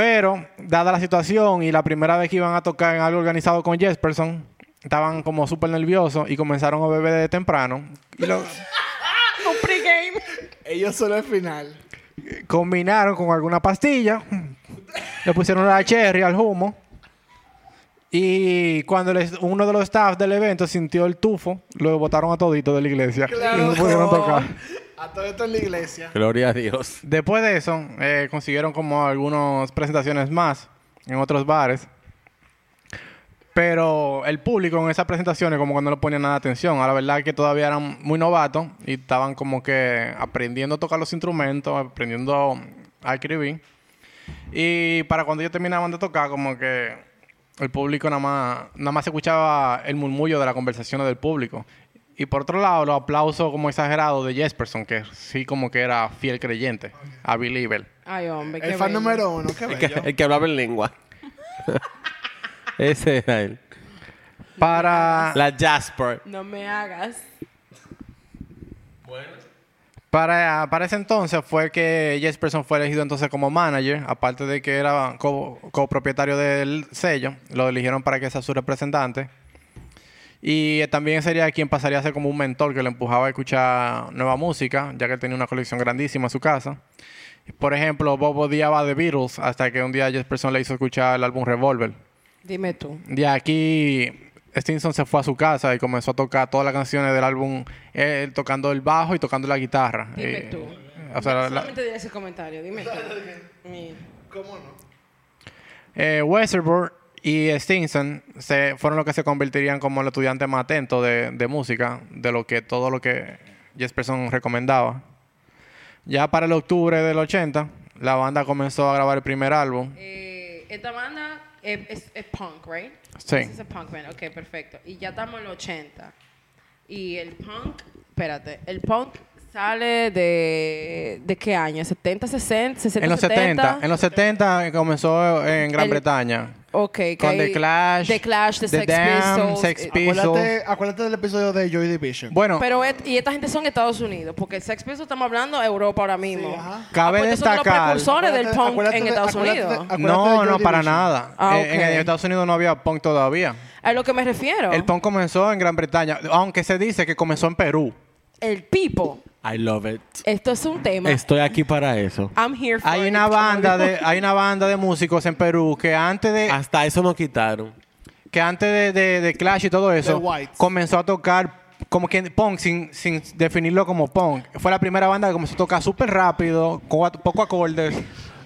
Pero, dada la situación y la primera vez que iban a tocar en algo organizado con Jesperson, estaban como súper nerviosos y comenzaron a beber de temprano. Y lo, Un pregame. Ellos solo al final. combinaron con alguna pastilla, le pusieron la cherry al humo. Y cuando les- uno de los staff del evento sintió el tufo, lo botaron a todito de la iglesia. Y no pudieron tocar. A todo esto en la iglesia. Gloria a Dios. Después de eso, eh, consiguieron como algunas presentaciones más en otros bares. Pero el público en esas presentaciones como que no le ponía nada de atención. A la verdad es que todavía eran muy novatos y estaban como que aprendiendo a tocar los instrumentos, aprendiendo a escribir. Y para cuando ellos terminaban de tocar, como que el público nada más, nada más se escuchaba el murmullo de las conversaciones del público. Y por otro lado, los aplausos como exagerados de Jesperson, que sí como que era fiel creyente, a believer. Ay, hombre, qué El fan bello. número uno, qué El que, el que hablaba en lengua. Ese era él. Para, La Jasper. No me hagas. para, para ese entonces fue que Jesperson fue elegido entonces como manager, aparte de que era co- copropietario del sello, lo eligieron para que sea su representante. Y también sería quien pasaría a ser como un mentor que le empujaba a escuchar nueva música, ya que él tenía una colección grandísima en su casa. Por ejemplo, Bob odiaba The Beatles hasta que un día Jesperson le hizo escuchar el álbum Revolver. Dime tú. De aquí, Stinson se fue a su casa y comenzó a tocar todas las canciones del álbum, él tocando el bajo y tocando la guitarra. Dime Eh, tú. O sea, la- Solamente diré ese comentario. Dime tú. ¿Cómo no? eh, Westerbork y Stinson se, fueron los que se convertirían como el estudiante más atento de, de música, de lo que todo lo que Jesperson recomendaba. Ya para el octubre del 80, la banda comenzó a grabar el primer álbum. Eh, esta banda es, es- es punk, right? Sí. A punk band. Ok, perfecto. Y ya estamos en los 80. Y el punk, espérate, el punk sale de, ¿de qué año? ¿70, 60, 60, En los 70, en los 70 comenzó en Gran El- Bretaña. Ok, que con hay- The Clash, The Clash, The, The Sex Damned, Pistols. Sex eh, Pistols. Acuérdate, acuérdate del episodio de Joy Division. Bueno, Pero et- y esta gente son Estados Unidos, porque Sex Pistols estamos hablando de Europa ahora mismo. ajá. Cabe Ah, pues son los destacar- precursores del Acuérdate- punk acuérdate en de- Estados acuérdate de- Unidos. acuérdate de no, Joy no, para Division. nada. Ah, Eh, en, ok. Estados Unidos no había punk todavía. A lo que me refiero. El punk comenzó en Gran Bretaña, aunque se dice que comenzó en Perú. El Pipo. I love it. Esto es un tema. Estoy aquí para eso. I'm here for Hay una banda de, hay una banda de músicos en Perú que antes de, Hasta eso nos quitaron. que antes de, de- de Clash y todo eso, comenzó a tocar como que punk sin, sin definirlo como punk. Fue la primera banda que comenzó a tocar súper rápido, con poco acordes.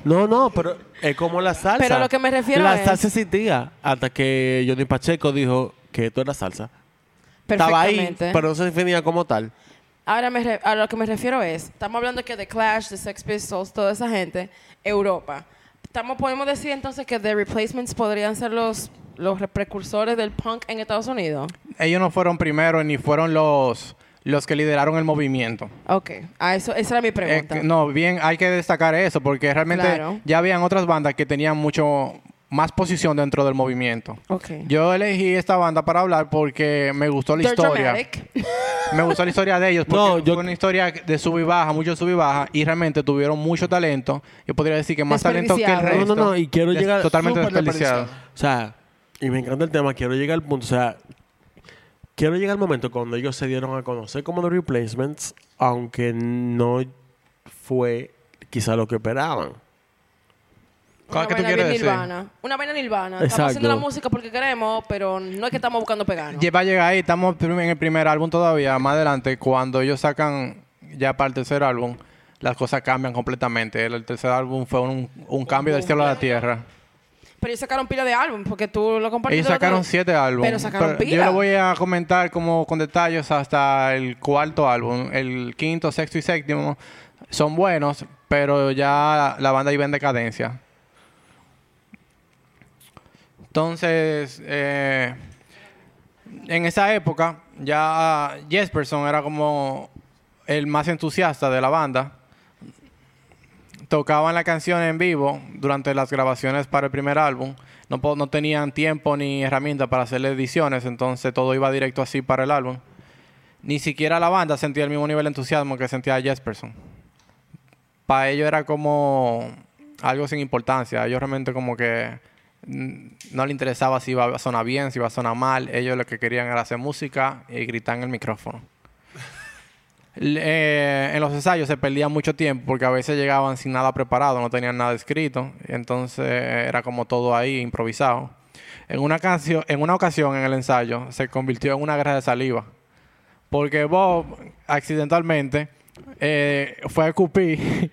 No, no, pero es como la salsa. Pero lo que me refiero La es- salsa existía hasta que Johnny Pacheco dijo que esto era salsa. Estaba ahí, Perfectamente. pero no se definía como tal. Ahora me re- a lo que me refiero es, estamos hablando que The Clash, The Sex Pistols, toda esa gente, Europa. Estamos, podemos decir entonces que The Replacements podrían ser los, los precursores del punk en Estados Unidos. Ellos no fueron primeros ni fueron los, los que lideraron el movimiento. Ok, a eso, esa era mi Eh, pregunta. no, bien, hay que destacar eso porque realmente Claro. ya habían otras bandas que tenían mucho más posición dentro del movimiento. Ok. Yo elegí esta banda para hablar porque me gustó la They're historia. dramatic. Me gustó la historia de ellos porque No, yo- fue una historia de sub y baja, mucho sub y baja, y realmente tuvieron mucho talento. Yo podría decir que más talento que el resto. No, no, no, y quiero Des- llegar- Totalmente desperdiciado. O sea, y me encanta el tema, quiero llegar al punto, o sea, quiero llegar al momento cuando ellos se dieron a conocer como The Replacements, aunque no fue quizá lo que esperaban. ¿Cuál Una que tú vaina quieres bien decir? Nirvana. Una vaina nirvana. Exacto. Estamos haciendo la música porque queremos, pero no es que estamos buscando peganos. Ya Va a llegar ahí, estamos en el primer álbum todavía, más adelante, cuando ellos sacan ya para el tercer álbum, las cosas cambian completamente. El, el tercer álbum fue un, un cambio del cielo a la tierra. Pero ellos sacaron pila de álbum porque tú lo compartiste. Ellos sacaron otro- siete álbumes. Pero sacaron pila. Yo lo voy a comentar como con detalles hasta el cuarto álbum. El quinto, sexto y séptimo son buenos, pero ya la banda iba en decadencia. Entonces, eh, en esa época, ya Jesperson era como el más entusiasta de la banda. Tocaban la canción en vivo durante las grabaciones para el primer álbum. No, tenían tiempo ni herramientas para hacerle ediciones, entonces todo iba directo así para el álbum. Ni siquiera la banda sentía el mismo nivel de entusiasmo que sentía Jesperson. Para ellos era como algo sin importancia. Ellos realmente como que no les interesaba si iba a sonar bien, si iba a sonar mal. Ellos lo que querían era hacer música y gritar en el micrófono. Eh, en los ensayos se perdía mucho tiempo porque a veces llegaban sin nada preparado, no tenían nada escrito, entonces eh, era como todo ahí improvisado. En una canción, en una ocasión en el ensayo se convirtió en una guerra de saliva, porque Bob accidentalmente eh, fue a escupir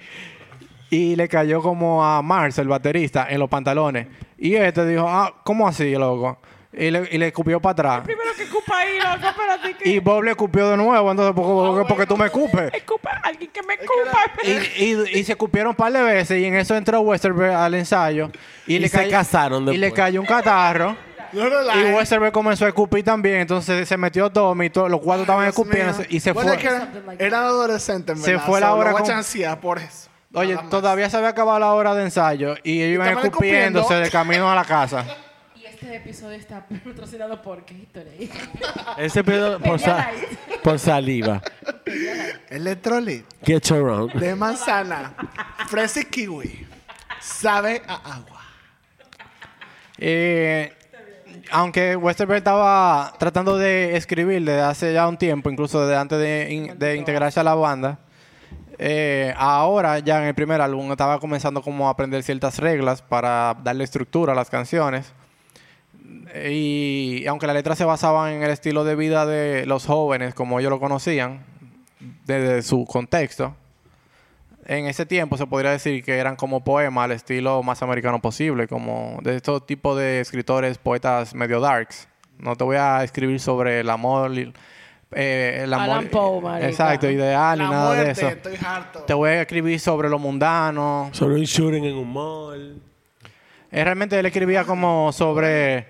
y le cayó como a Mars, el baterista, en los pantalones. Y este dijo, ah, ¿cómo así, loco? Y le, y le escupió para atrás. Primero que escupa ahí, loco, espérate que... Y Bob le escupió de nuevo, entonces, porque, porque- porque tú me escupes. Escupa, alguien que me escupa. Y, y- y se escupieron un par de veces y en eso entró Westerberg al ensayo y, Y le se cayó- casaron y le después. cayó un catarro No y Westerberg comenzó a escupir también entonces se metió Tommy to- los cuatro estaban escupiendo y se Bueno, fue que eran, adolescentes, en Se fue la hora con- por eso. Oye Nada más. todavía se había acabado la hora de ensayo y ellos iban estaban escupiéndose escupiendo. de camino a la casa Y este episodio está patrocinado por ¿qué historia? Ese pedo por, sa- por saliva. Electrolit Get your own. de manzana, fresa y kiwi. Sabe a agua. Eh, aunque Westerberg estaba tratando de escribir desde hace ya un tiempo, incluso desde antes de, in- de integrarse a la banda, eh, ahora ya en el primer álbum estaba comenzando como a aprender ciertas reglas para darle estructura a las canciones. Y aunque las letras se basaban en el estilo de vida de los jóvenes, como ellos lo conocían, desde su contexto, en ese tiempo se podría decir que eran como poemas al estilo más americano posible, como de estos tipos de escritores, poetas medio darks. No te voy a escribir sobre el amor, eh, el amor Alan Poe, marica. exacto, ideal ni La nada de eso. estoy harto. Te voy a escribir sobre lo mundano. Sobre un shooting en un mall. Eh, realmente él escribía como sobre,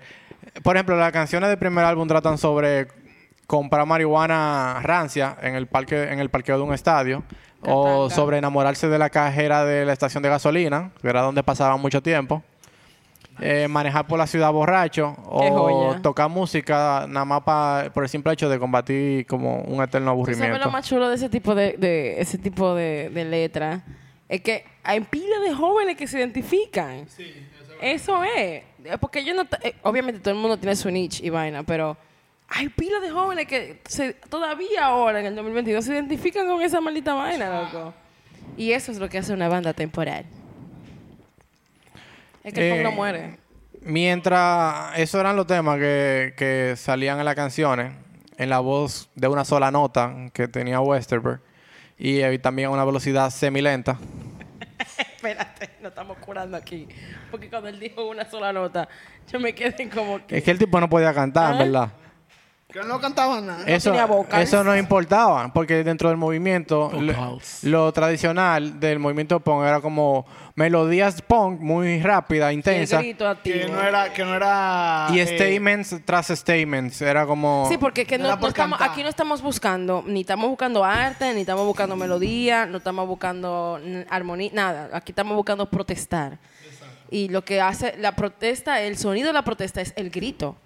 por ejemplo, las canciones del primer álbum tratan sobre comprar marihuana rancia en el parque, en el parqueo de un estadio, o sobre enamorarse de la cajera de la estación de gasolina, que era donde pasaban mucho tiempo. Eh, manejar por la ciudad borracho o tocar música nada más pa- por el simple hecho de combatir como un eterno ¿Tú ¿Sabes aburrimiento. lo más chulo de ese tipo de, de ese tipo de, de letra? Es que hay pila de jóvenes que se identifican. eso es. Eh, Porque yo no... eh, obviamente todo el mundo tiene su niche y vaina, pero hay pila de jóvenes que se- todavía ahora, en el 2022, se identifican con esa maldita vaina, loco. Y eso es lo que hace una banda temporal. Es que el punk no Eh, muere. Mientras esos eran los temas que, que salían en las canciones, en la voz de una sola nota que tenía Westerberg, y eh, también a una velocidad semilenta. Espérate, no estamos curando aquí. Porque cuando él dijo una sola nota, yo me quedé como que... Es que el tipo no podía cantar, ¿Ah? ¿verdad? Que no cantaban nada. Eso, tenía vocals. eso no importaba, porque dentro del movimiento, lo, lo tradicional del movimiento punk era como melodías punk muy rápida, intensa, grito activo. Que no era... Que no era y eh, statements tras statements. Era como... Sí, porque que No no, estamos, aquí no estamos buscando, ni estamos buscando arte, ni estamos buscando melodía, no estamos buscando armonía, nada. Aquí estamos buscando protestar. Y lo que hace la protesta, el sonido de la protesta es el grito.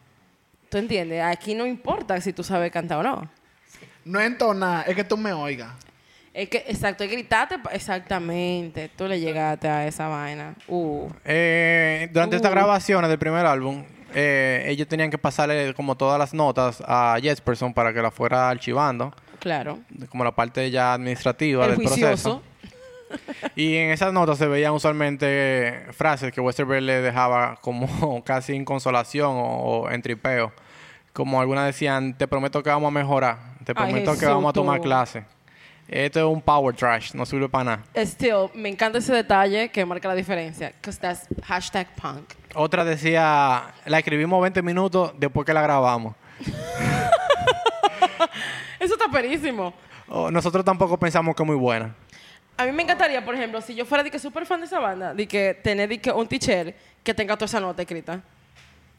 ¿Tú entiendes? Aquí no importa si tú sabes cantar o no. No entona, es que tú me oigas. Es que, exacto, pa- Exactamente. Tú le llegaste a esa vaina. Uh. Eh, durante estas Uh. grabaciones del primer álbum, eh, ellos tenían que pasarle como todas las notas a Jesperson para que la fuera archivando, Claro. como la parte ya administrativa El del juicioso. proceso. Y en esas notas se veían usualmente frases que Westerberg le dejaba como casi en consolación o, o en tripeo. Como algunas decían, te prometo que vamos a mejorar, te Ay, prometo que vamos a tomar clase. Esto es un power trash, no sirve para nada. Still, me encanta ese detalle que marca la diferencia. Because that's hashtag punk. Otra decía, la escribimos 20 minutos después que la grabamos. Eso está perísimo. O nosotros tampoco pensamos que es muy buena. A mí me encantaría, por ejemplo, si yo fuera de que súper fan de esa banda, de que tener de que un teacher que tenga toda esa nota escrita.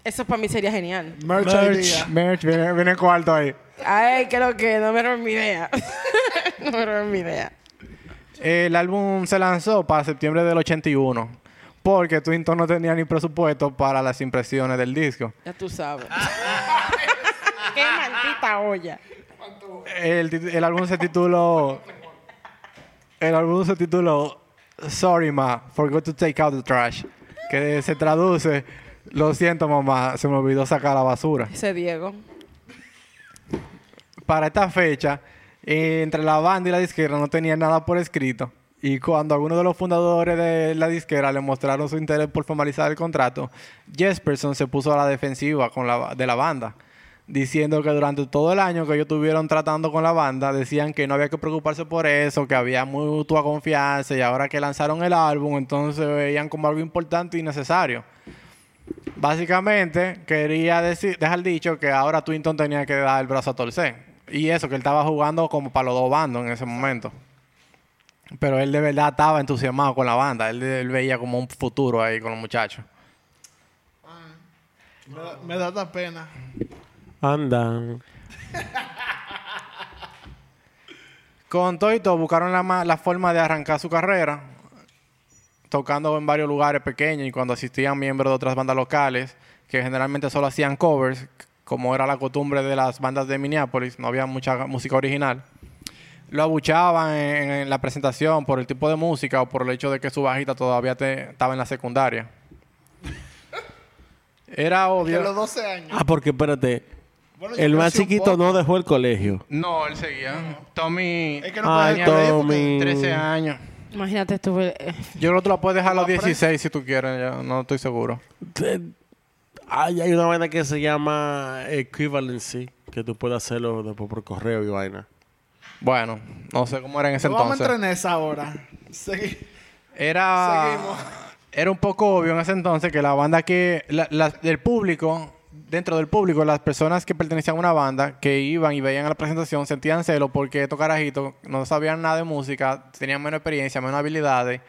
Eso para mí sería genial. Merch, idea. merch, viene, viene cuarto ahí. Ay, creo que no me roben mi idea. no me roben mi idea. El álbum se lanzó para septiembre del 81 porque Twinton no tenía ni presupuesto para las impresiones del disco. Ya tú sabes. Qué maldita olla. El, el álbum se tituló... El álbum se tituló Sorry Ma, forgot to take out the trash. Que se traduce, lo siento mamá, se me olvidó sacar la basura. Ese Diego. Para esta fecha, eh, entre la banda y la disquera no tenía nada por escrito. Y cuando algunos de los fundadores de la disquera le mostraron su interés por formalizar el contrato, Jesperson se puso a la defensiva con la, de la banda, diciendo que durante todo el año que ellos estuvieron tratando con la banda, decían que no había que preocuparse por eso, que había mutua confianza y ahora que lanzaron el álbum, entonces veían como algo importante y necesario. Básicamente, quería decir, dejar dicho que ahora Twinton tenía que dar el brazo a torcer. Y eso, que él estaba jugando como para los dos bandos en ese momento. Pero él de verdad estaba entusiasmado con la banda. Él, él veía como un futuro ahí con los muchachos. Me da, me da esta pena. Andan. Con todo y todo, buscaron la forma de arrancar su carrera, tocando en varios lugares pequeños y cuando asistían miembros de otras bandas locales, que generalmente solo hacían covers, como era la costumbre de las bandas de Minneapolis, no había mucha música original. Lo abuchaban en, en la presentación por el tipo de música o por el hecho de que su bajita todavía te- estaba en la secundaria. Era De obvio. los 12 años. Ah, porque espérate. Bueno, El más chiquito no dejó el colegio. No, él seguía. Tommy Es que no Ay, Tommy. 13 años. Imagínate, estuve. eh, Yo creo que tú la puedes dejar a los ¿Tú la 16 si tú quieres, ya no estoy seguro. Te- Ay, hay una vaina que se llama equivalency, que tú puedes hacerlo después por correo y vaina. Bueno, no sé cómo era en ese No vamos a entonces. entrar en esa ahora. Segui- Era, Seguimos. era un poco obvio en ese entonces que la banda que, la, la- del público, dentro del público, las personas que pertenecían a una banda, que iban y veían la presentación, sentían celo porque estos carajitos no sabían nada de música, tenían menos experiencia, menos habilidades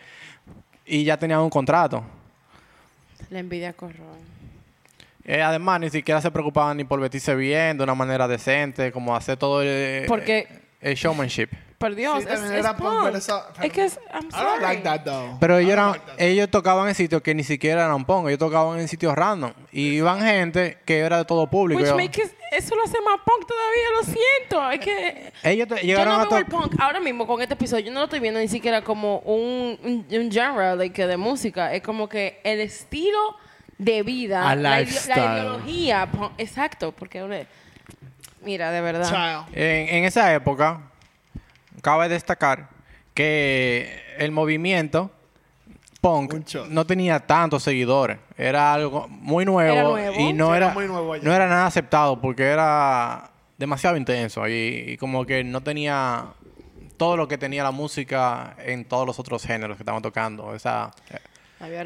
y ya tenían un contrato. La envidia corroe. Eh, además, ni siquiera se preocupaban ni por vestirse bien, de una manera decente, como hacer todo el, Porque- el showmanship. Por Dios, Sí, es, también es era punk, pero eso- Es que es. I'm I don't like that though. Pero I ellos, don't eran, like that. ellos tocaban en sitios que ni siquiera eran punk, ellos tocaban en sitios random. Y iban gente que era de todo público. Which Yo- make it- eso lo hace más punk todavía, lo siento. Es que. ellos te- Yo llegaron no a veo el punk ahora mismo con este episodio. Yo no lo estoy viendo ni siquiera como un, un, un genre like, de música. Es como que el estilo de vida, A la, ide- lifestyle. la ideología. exacto, porque mira, de verdad. En, en esa época, cabe destacar que el movimiento punk no tenía tantos seguidores. Era algo muy nuevo, Era nuevo. y no Sí, era era, muy nuevo no era nada aceptado porque era demasiado intenso y, y como que no tenía todo lo que tenía la música en todos los otros géneros que estaban tocando. Esa eh,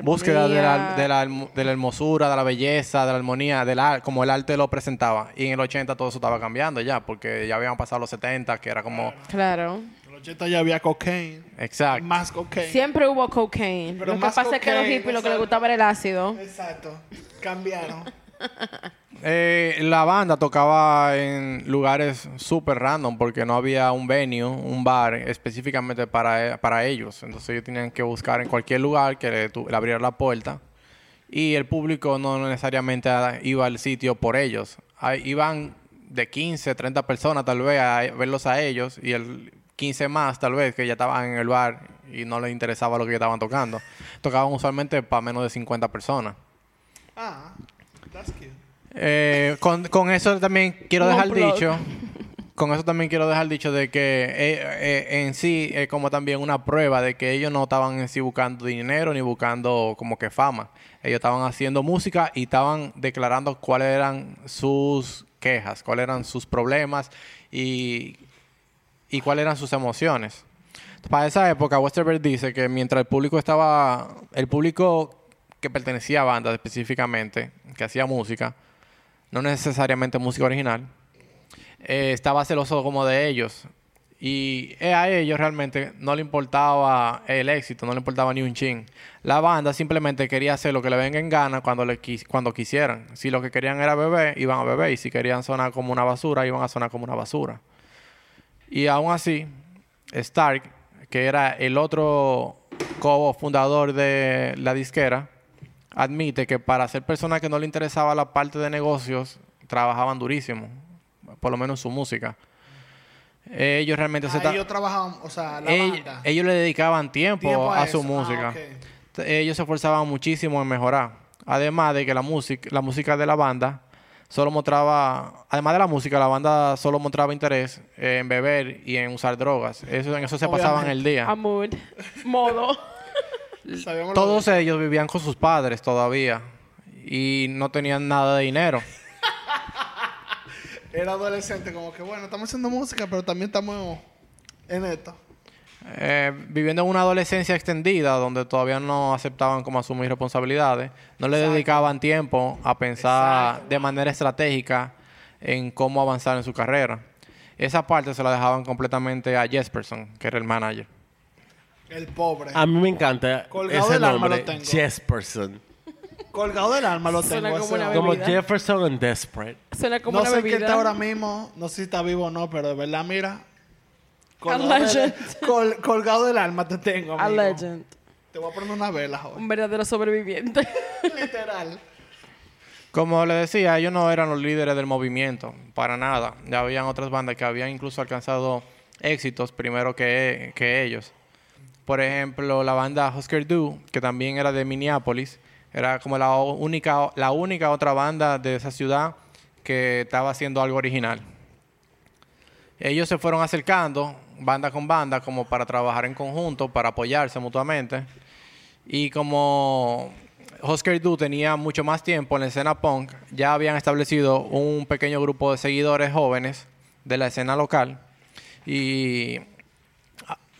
búsqueda de la, de, la, de la hermosura, de la belleza, de la armonía, del como el arte lo presentaba. Y en el 80 todo eso estaba cambiando ya, porque ya habían pasado los 70, que era como... Claro. En los 80 ya había cocaine. Exacto. Más cocaine. Siempre hubo cocaine. Pero lo que pasa es que a los cocaine, hippies lo que les gustaba era el ácido. Exacto. Cambiaron. Eh, la banda tocaba en lugares súper random porque no había un venue, un bar específicamente para, para ellos. Entonces ellos tenían que buscar en cualquier lugar que le, tu- abriera la puerta y el público no necesariamente iba al sitio por ellos. Iban de 15, 30 personas tal vez a verlos a ellos y el 15 más tal vez que ya estaban en el bar y no les interesaba lo que estaban tocando. Tocaban usualmente para menos de 50 personas. Ah. Eh, con, con eso también quiero dejar dicho, con eso también quiero dejar dicho de que eh, eh, en sí es como también una prueba de que ellos no estaban en sí buscando dinero ni buscando como que fama. Ellos estaban haciendo música y estaban declarando cuáles eran sus quejas, cuáles eran sus problemas y, y cuáles eran sus emociones. Para esa época, Westerberg dice que mientras el público estaba, el público que pertenecía a bandas específicamente, que hacía música, no necesariamente música original, eh, estaba celoso como de ellos. Y eh, a ellos realmente no le importaba el éxito, no le importaba ni un chin. La banda simplemente quería hacer lo que le venga en gana cuando, cuando quisieran. Si lo que querían era beber, iban a beber. Y si querían sonar como una basura, iban a sonar como una basura. Y aún así, Stark, que era el otro co-fundador de la disquera, admite que para ser personas que no le interesaba la parte de negocios, trabajaban durísimo, por lo menos su música. Ellos realmente Ah, ellos trabajaban, o sea, la banda. ellos le dedicaban tiempo, Tiempo a, a su eso. Ah, música. Ellos se esforzaban muchísimo en mejorar. Además de que la música, la música de la banda solo mostraba, además de la música, la banda solo mostraba interés en beber y en usar drogas. Eso, en eso se pasaban el día. A mood. Modo. Lo Todos ellos vivían con sus padres todavía y no tenían nada de dinero. Era adolescente, como que bueno, estamos haciendo música, pero también estamos en esto. Eh, viviendo en una adolescencia extendida donde todavía no aceptaban como asumir responsabilidades, no le dedicaban tiempo a pensar de manera estratégica en cómo avanzar en su carrera. Esa parte se la dejaban completamente a Jesperson, que era el manager. El pobre. A mí me encanta Colgado ese del alma nombre, lo tengo. Jesperson. Colgado del alma lo Suena tengo. como ese una hombre. Como bebida. Jefferson and Desperate. Suena como no una sé bebida. quién está ahora mismo, no sé si está vivo o no, pero de verdad, mira. A Colgado, legend. del, col- colgado del alma te tengo, A amigo. legend. Te voy a poner una vela, joven. Un verdadero sobreviviente. Literal. Como le decía, ellos no eran los líderes del movimiento, para nada. Ya habían otras bandas que habían incluso alcanzado éxitos primero que, que ellos. Por ejemplo, la banda Husker Du, que también era de Minneapolis, era como la única, la única otra banda de esa ciudad que estaba haciendo algo original. Ellos se fueron acercando, banda con banda, como para trabajar en conjunto, para apoyarse mutuamente. Y como Husker Du tenía mucho más tiempo en la escena punk, ya habían establecido un pequeño grupo de seguidores jóvenes de la escena local. Y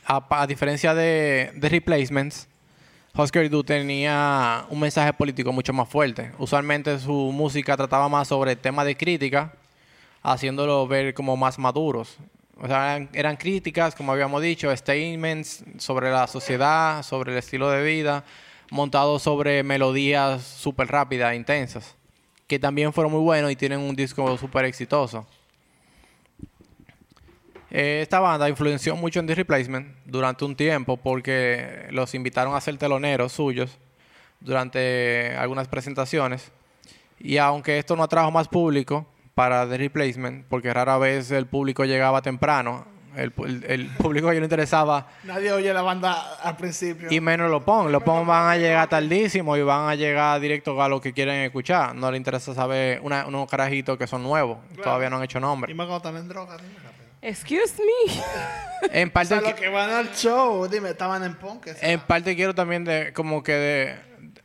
a, a- diferencia de, de Replacements, Husker Du tenía un mensaje político mucho más fuerte. Usualmente su música trataba más sobre temas de crítica, haciéndolo ver como más maduros. O sea, eran, eran críticas, como habíamos dicho, statements sobre la sociedad, sobre el estilo de vida, montados sobre melodías súper rápidas, intensas, que también fueron muy buenos y tienen un disco súper exitoso. Eh, esta banda influenció mucho en The Replacement durante un tiempo porque los invitaron a ser teloneros suyos durante algunas presentaciones. Y aunque esto no atrajo más público para The Replacement, porque rara vez el público llegaba temprano, el, pu- el- el público que no le interesaba Nadie oye la banda al principio. y menos lo pon. Los pon van a llegar tardísimo y van a llegar directo a lo que quieren escuchar. No le interesa saber una- unos carajitos que son nuevos. Todavía no han hecho Y nombre. más cuando están en droga, dime rápido. Excuse me. En O parte, sea, que- los que van al show, dime, estaban en punk. o sea. en parte quiero también de, como que de,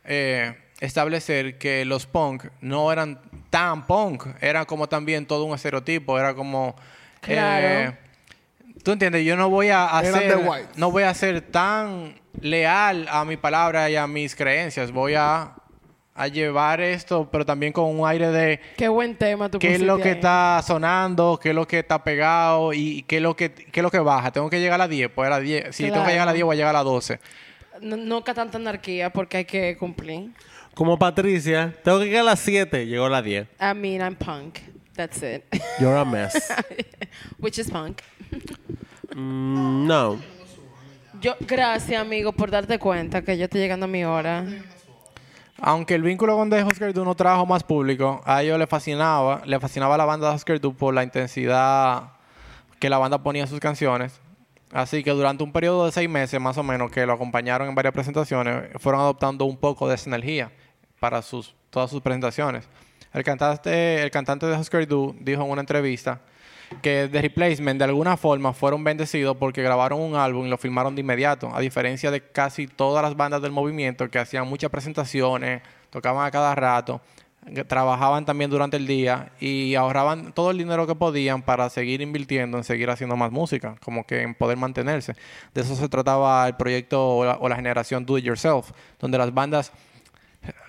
eh, establecer que los punk no eran tan punk. Eran como también todo un estereotipo. Era como... Claro. eh, Tú entiendes, yo no voy a hacer, no voy a ser tan leal a mi palabra y a mis creencias. Voy a, a llevar esto, pero también con un aire de Qué buen tema tú qué es lo que ahí. está sonando, qué es lo que está pegado y qué es lo que, qué es lo que baja. Tengo que llegar a las 10, pues a las 10. Si tengo que Claro. llegar a las 10, voy a llegar a las 12. No, nunca tanta anarquía porque hay que cumplir. Como Patricia, tengo que llegar a las 7, llegó a las 10. I mean, I'm punk. That's it. You're a mess. Which is punk. Mm, no. Yo, gracias, amigo, por darte cuenta que yo estoy llegando a mi hora. Aunque el vínculo con The Husker Du no trajo más público, a ellos les fascinaba, le fascinaba la banda de Husker Du por la intensidad que la banda ponía en sus canciones. Así que durante un periodo de seis meses más o menos que lo acompañaron en varias presentaciones, fueron adoptando un poco de esa energía para sus, todas sus presentaciones. El cantante, el cantante de Husker Du dijo en una entrevista que The Replacement de alguna forma fueron bendecidos porque grabaron un álbum y lo filmaron de inmediato, a diferencia de casi todas las bandas del movimiento que hacían muchas presentaciones, tocaban a cada rato, trabajaban también durante el día y ahorraban todo el dinero que podían para seguir invirtiendo en seguir haciendo más música, como que en poder mantenerse. De eso se trataba el proyecto o la, o la generación Do It Yourself, donde las bandas,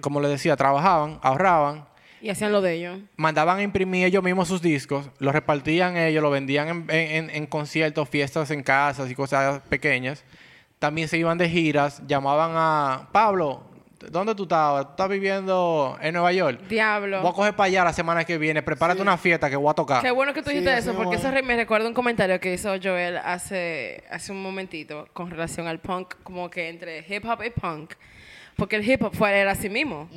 como les decía, trabajaban, ahorraban Y hacían lo de ellos. mandaban a imprimir ellos mismos sus discos, los repartían ellos, lo vendían en, en- en conciertos, fiestas en casas y cosas pequeñas. También se iban de giras, llamaban a Pablo, ¿dónde tú estás? ¿Tú estás viviendo en Nueva York? Diablo. Voy a coger para allá la semana que viene, prepárate una fiesta que voy a tocar. Qué bueno que tú dijiste eso, porque eso me recuerda un comentario que hizo Joel hace, hace un momentito con relación al punk, como que entre hip hop y punk. Porque el hip hop fue, era así mismo.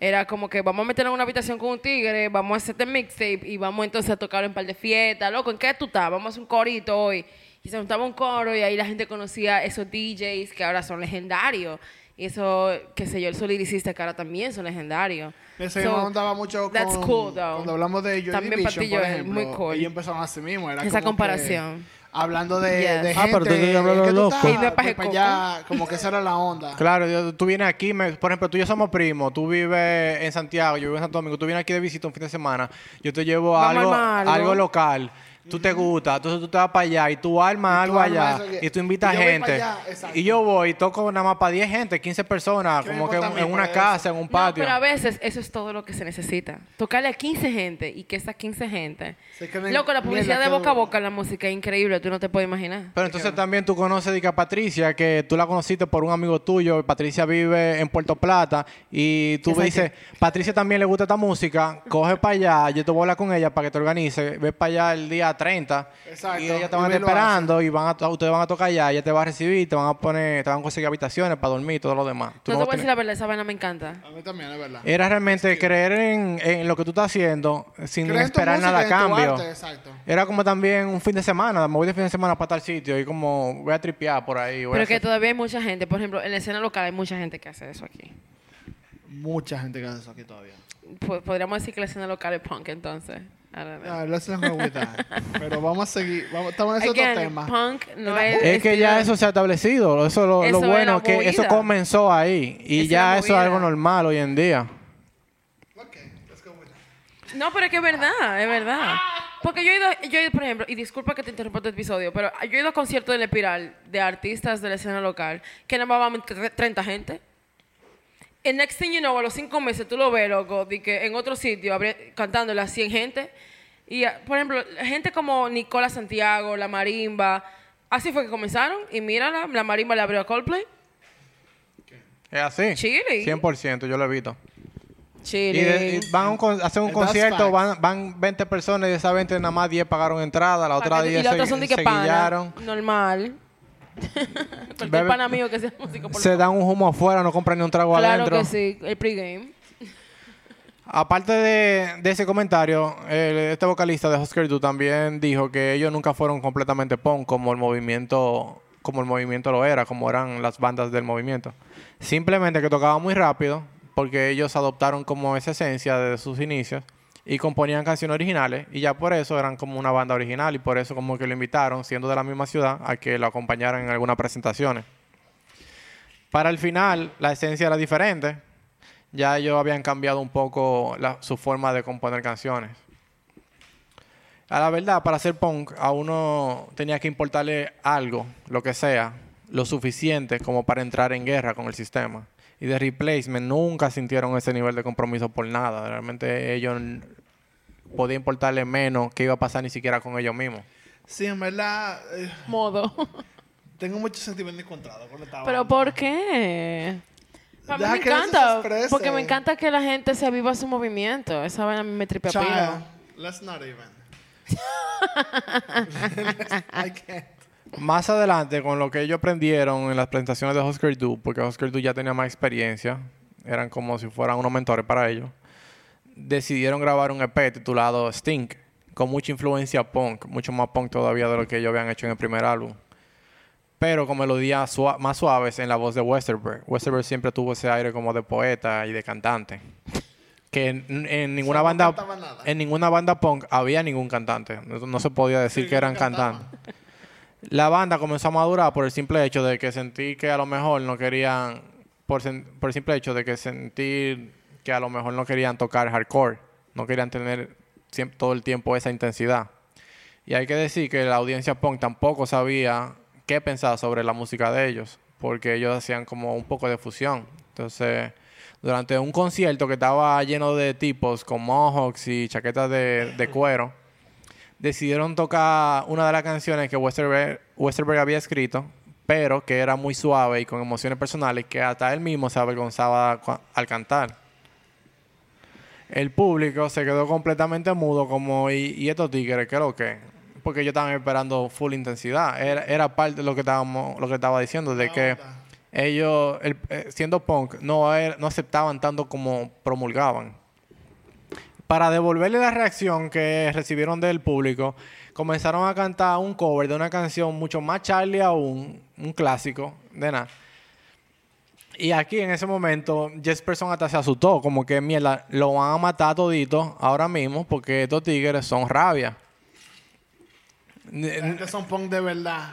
Era como que vamos a meternos en una habitación con un tigre, vamos a hacerte mixtape y vamos entonces a tocar en un par de fiestas. Loco, ¿en qué tú estás? Vamos a hacer un corito hoy. Y se juntaba un coro y ahí la gente conocía esos DJs que ahora son legendarios. Y eso, qué sé yo, el liricista que ahora también son legendarios. Ese So, me andaba mucho con, that's cool, though. cuando hablamos de Joy También Division, por ejemplo. muy cool. Ellos empezaron así mismo. Era Esa que comparación. Hablando de, Yes. de Ah, gente... pero tú estás hablando ¿en qué de tú loco. estás? Y me paje De pa' coco. allá, como que esa era la onda. Claro, yo- tú vienes aquí, me- por ejemplo, tú y yo somos primos, tú vives en Santiago, yo vivo en Santo Domingo, tú vienes aquí de visita un fin de semana, yo te llevo a algo. algo local, tú te gusta, entonces tú te vas para allá y tú armas Y tú algo armas allá y tú invitas y gente. allá. Y yo voy y toco nada más para 10 gente, 15 personas, ¿Qué me como que en, una casa, eso? en un No, patio. pero a veces eso es todo lo que se necesita. Tocarle a 15 gente y que esas 15 gente... Loco, la publicidad de boca a boca en la música es increíble, tú no te puedes imaginar. Pero entonces también tú conoces diga, a Patricia, que tú la conociste por un amigo tuyo. Patricia vive en Puerto Plata. Y tú Exacto. dices, Patricia también le gusta esta música. Coge para allá. Yo te voy a hablar con ella para que te organice. Ve para allá el día 30. Exacto. Y ella te van esperando. Y van a, ustedes van a tocar allá. Ella te va a recibir. Te van a poner, te van a conseguir habitaciones para dormir y todo lo demás. Tú No no te voy a decir la verdad, esa vaina me encanta. A mí también, es verdad. Era realmente creer en, en lo que tú estás haciendo sin esperar música, nada a en tu cambio. arte, exacto. Era como también un fin de semana, me voy de fin de semana para tal sitio y como voy a tripear por ahí. Pero que hacer- todavía hay mucha gente, por ejemplo, en la escena local hay mucha gente que hace eso aquí. Mucha gente que hace eso aquí todavía. Po- Podríamos decir que la escena local es punk, entonces. I don't know. Ah, let's not go with that. Pero vamos a seguir. Vamos, estamos en ese Again, otro tema. punk no es... Es que ya eso se ha establecido, eso lo, lo Eso es bueno la es que eso comenzó ahí y es ya la eso es algo normal hoy en día. Let's go with that. No, pero es que es verdad, es verdad. Porque yo he ido, yo he ido, por ejemplo, y disculpa que te interrumpa este episodio, pero yo he ido a conciertos del Espiral de artistas de la escena local que más van tre- 30 gente. El next thing you know, a los cinco meses tú lo ves, loco, de que en otro sitio cantándole a 100 gente. Y, ah, por ejemplo, gente como Nicola Santiago, La Marimba, así fue que comenzaron. Y mírala, La Marimba le abrió a Coldplay. Es así. Chile. 100%, yo lo he visto. Y, Chile. de- y van a hacen un concierto, van, van 20 personas y de esas 20 nada más 10 pagaron entrada, la otra Pa' que- 10 y la se, otra son de que se guillaron. Normal. Cualquier Bebe- pana mío que sea músico. por Se dan un humo afuera, no compran ni un trago Claro adentro. que sí, el pregame. Aparte de, de ese comentario, el- este vocalista de Husker Du también dijo que ellos nunca fueron completamente punk como el movimiento como el movimiento lo era, como eran las bandas del movimiento. Simplemente que tocaban muy rápido porque ellos adoptaron como esa esencia de sus inicios y componían canciones originales y ya por eso eran como una banda original y por eso como que lo invitaron, siendo de la misma ciudad, a que lo acompañaran en algunas presentaciones. Para el final, la esencia era diferente. Ya ellos habían cambiado un poco su forma de componer canciones. A la verdad, para hacer punk, a uno tenía que importarle algo, lo que sea, lo suficiente como para entrar en guerra con el sistema. Y de Replacement nunca sintieron ese nivel de compromiso por nada. Realmente ellos podían importarle menos que iba a pasar ni siquiera con ellos mismos. Sí, en verdad, eh, Modo. tengo muchos sentimientos encontrados con esta ¿Pero banda. por qué? Para mí me encanta. Porque me encanta que la gente se aviva su movimiento. Esa vaina a mí me tripea Child, let's not even. I can't. Más adelante, con lo que ellos aprendieron en las presentaciones de Husker Du, porque Husker Du ya tenía más experiencia, eran como si fueran unos mentores para ellos, decidieron grabar un EP titulado Stink, con mucha influencia punk, mucho más punk todavía de lo que ellos habían hecho en el primer álbum. Pero con melodías sua- más suaves en la voz de Westerberg. Westerberg siempre tuvo ese aire como de poeta y de cantante. Que en, en ninguna banda en ninguna banda punk había ningún cantante. No, no se podía decir Sí, que eran cantantes. La banda comenzó a madurar por el simple hecho de que sentí que a lo mejor no querían, por, el simple hecho de que sentir que a lo mejor no querían tocar hardcore, no querían tener todo el tiempo esa intensidad. Y hay que decir que la audiencia punk tampoco sabía qué pensar sobre la música de ellos, porque ellos hacían como un poco de fusión. Entonces, durante un concierto que estaba lleno de tipos con mohawks y chaquetas de cuero, decidieron tocar una de las canciones que Westerberg, Westerberg había escrito, pero que era muy suave y con emociones personales que hasta él mismo se avergonzaba al cantar. El público se quedó completamente mudo como, ¿y, y estos tigres qué es lo que? Porque ellos estaban esperando full intensidad. Era, era parte de lo que estábamos, lo que estaba diciendo, de que ellos, el- eh, siendo punk, no aceptaban tanto como promulgaban. Para devolverle la reacción que recibieron del público, comenzaron a cantar un cover de una canción mucho más Charlie aún, un clásico de nada. Y aquí en ese momento, Jesperson hasta se asustó, como que mierda, lo van a matar todito ahora mismo porque estos tigres son rabia. La gente son punk de verdad.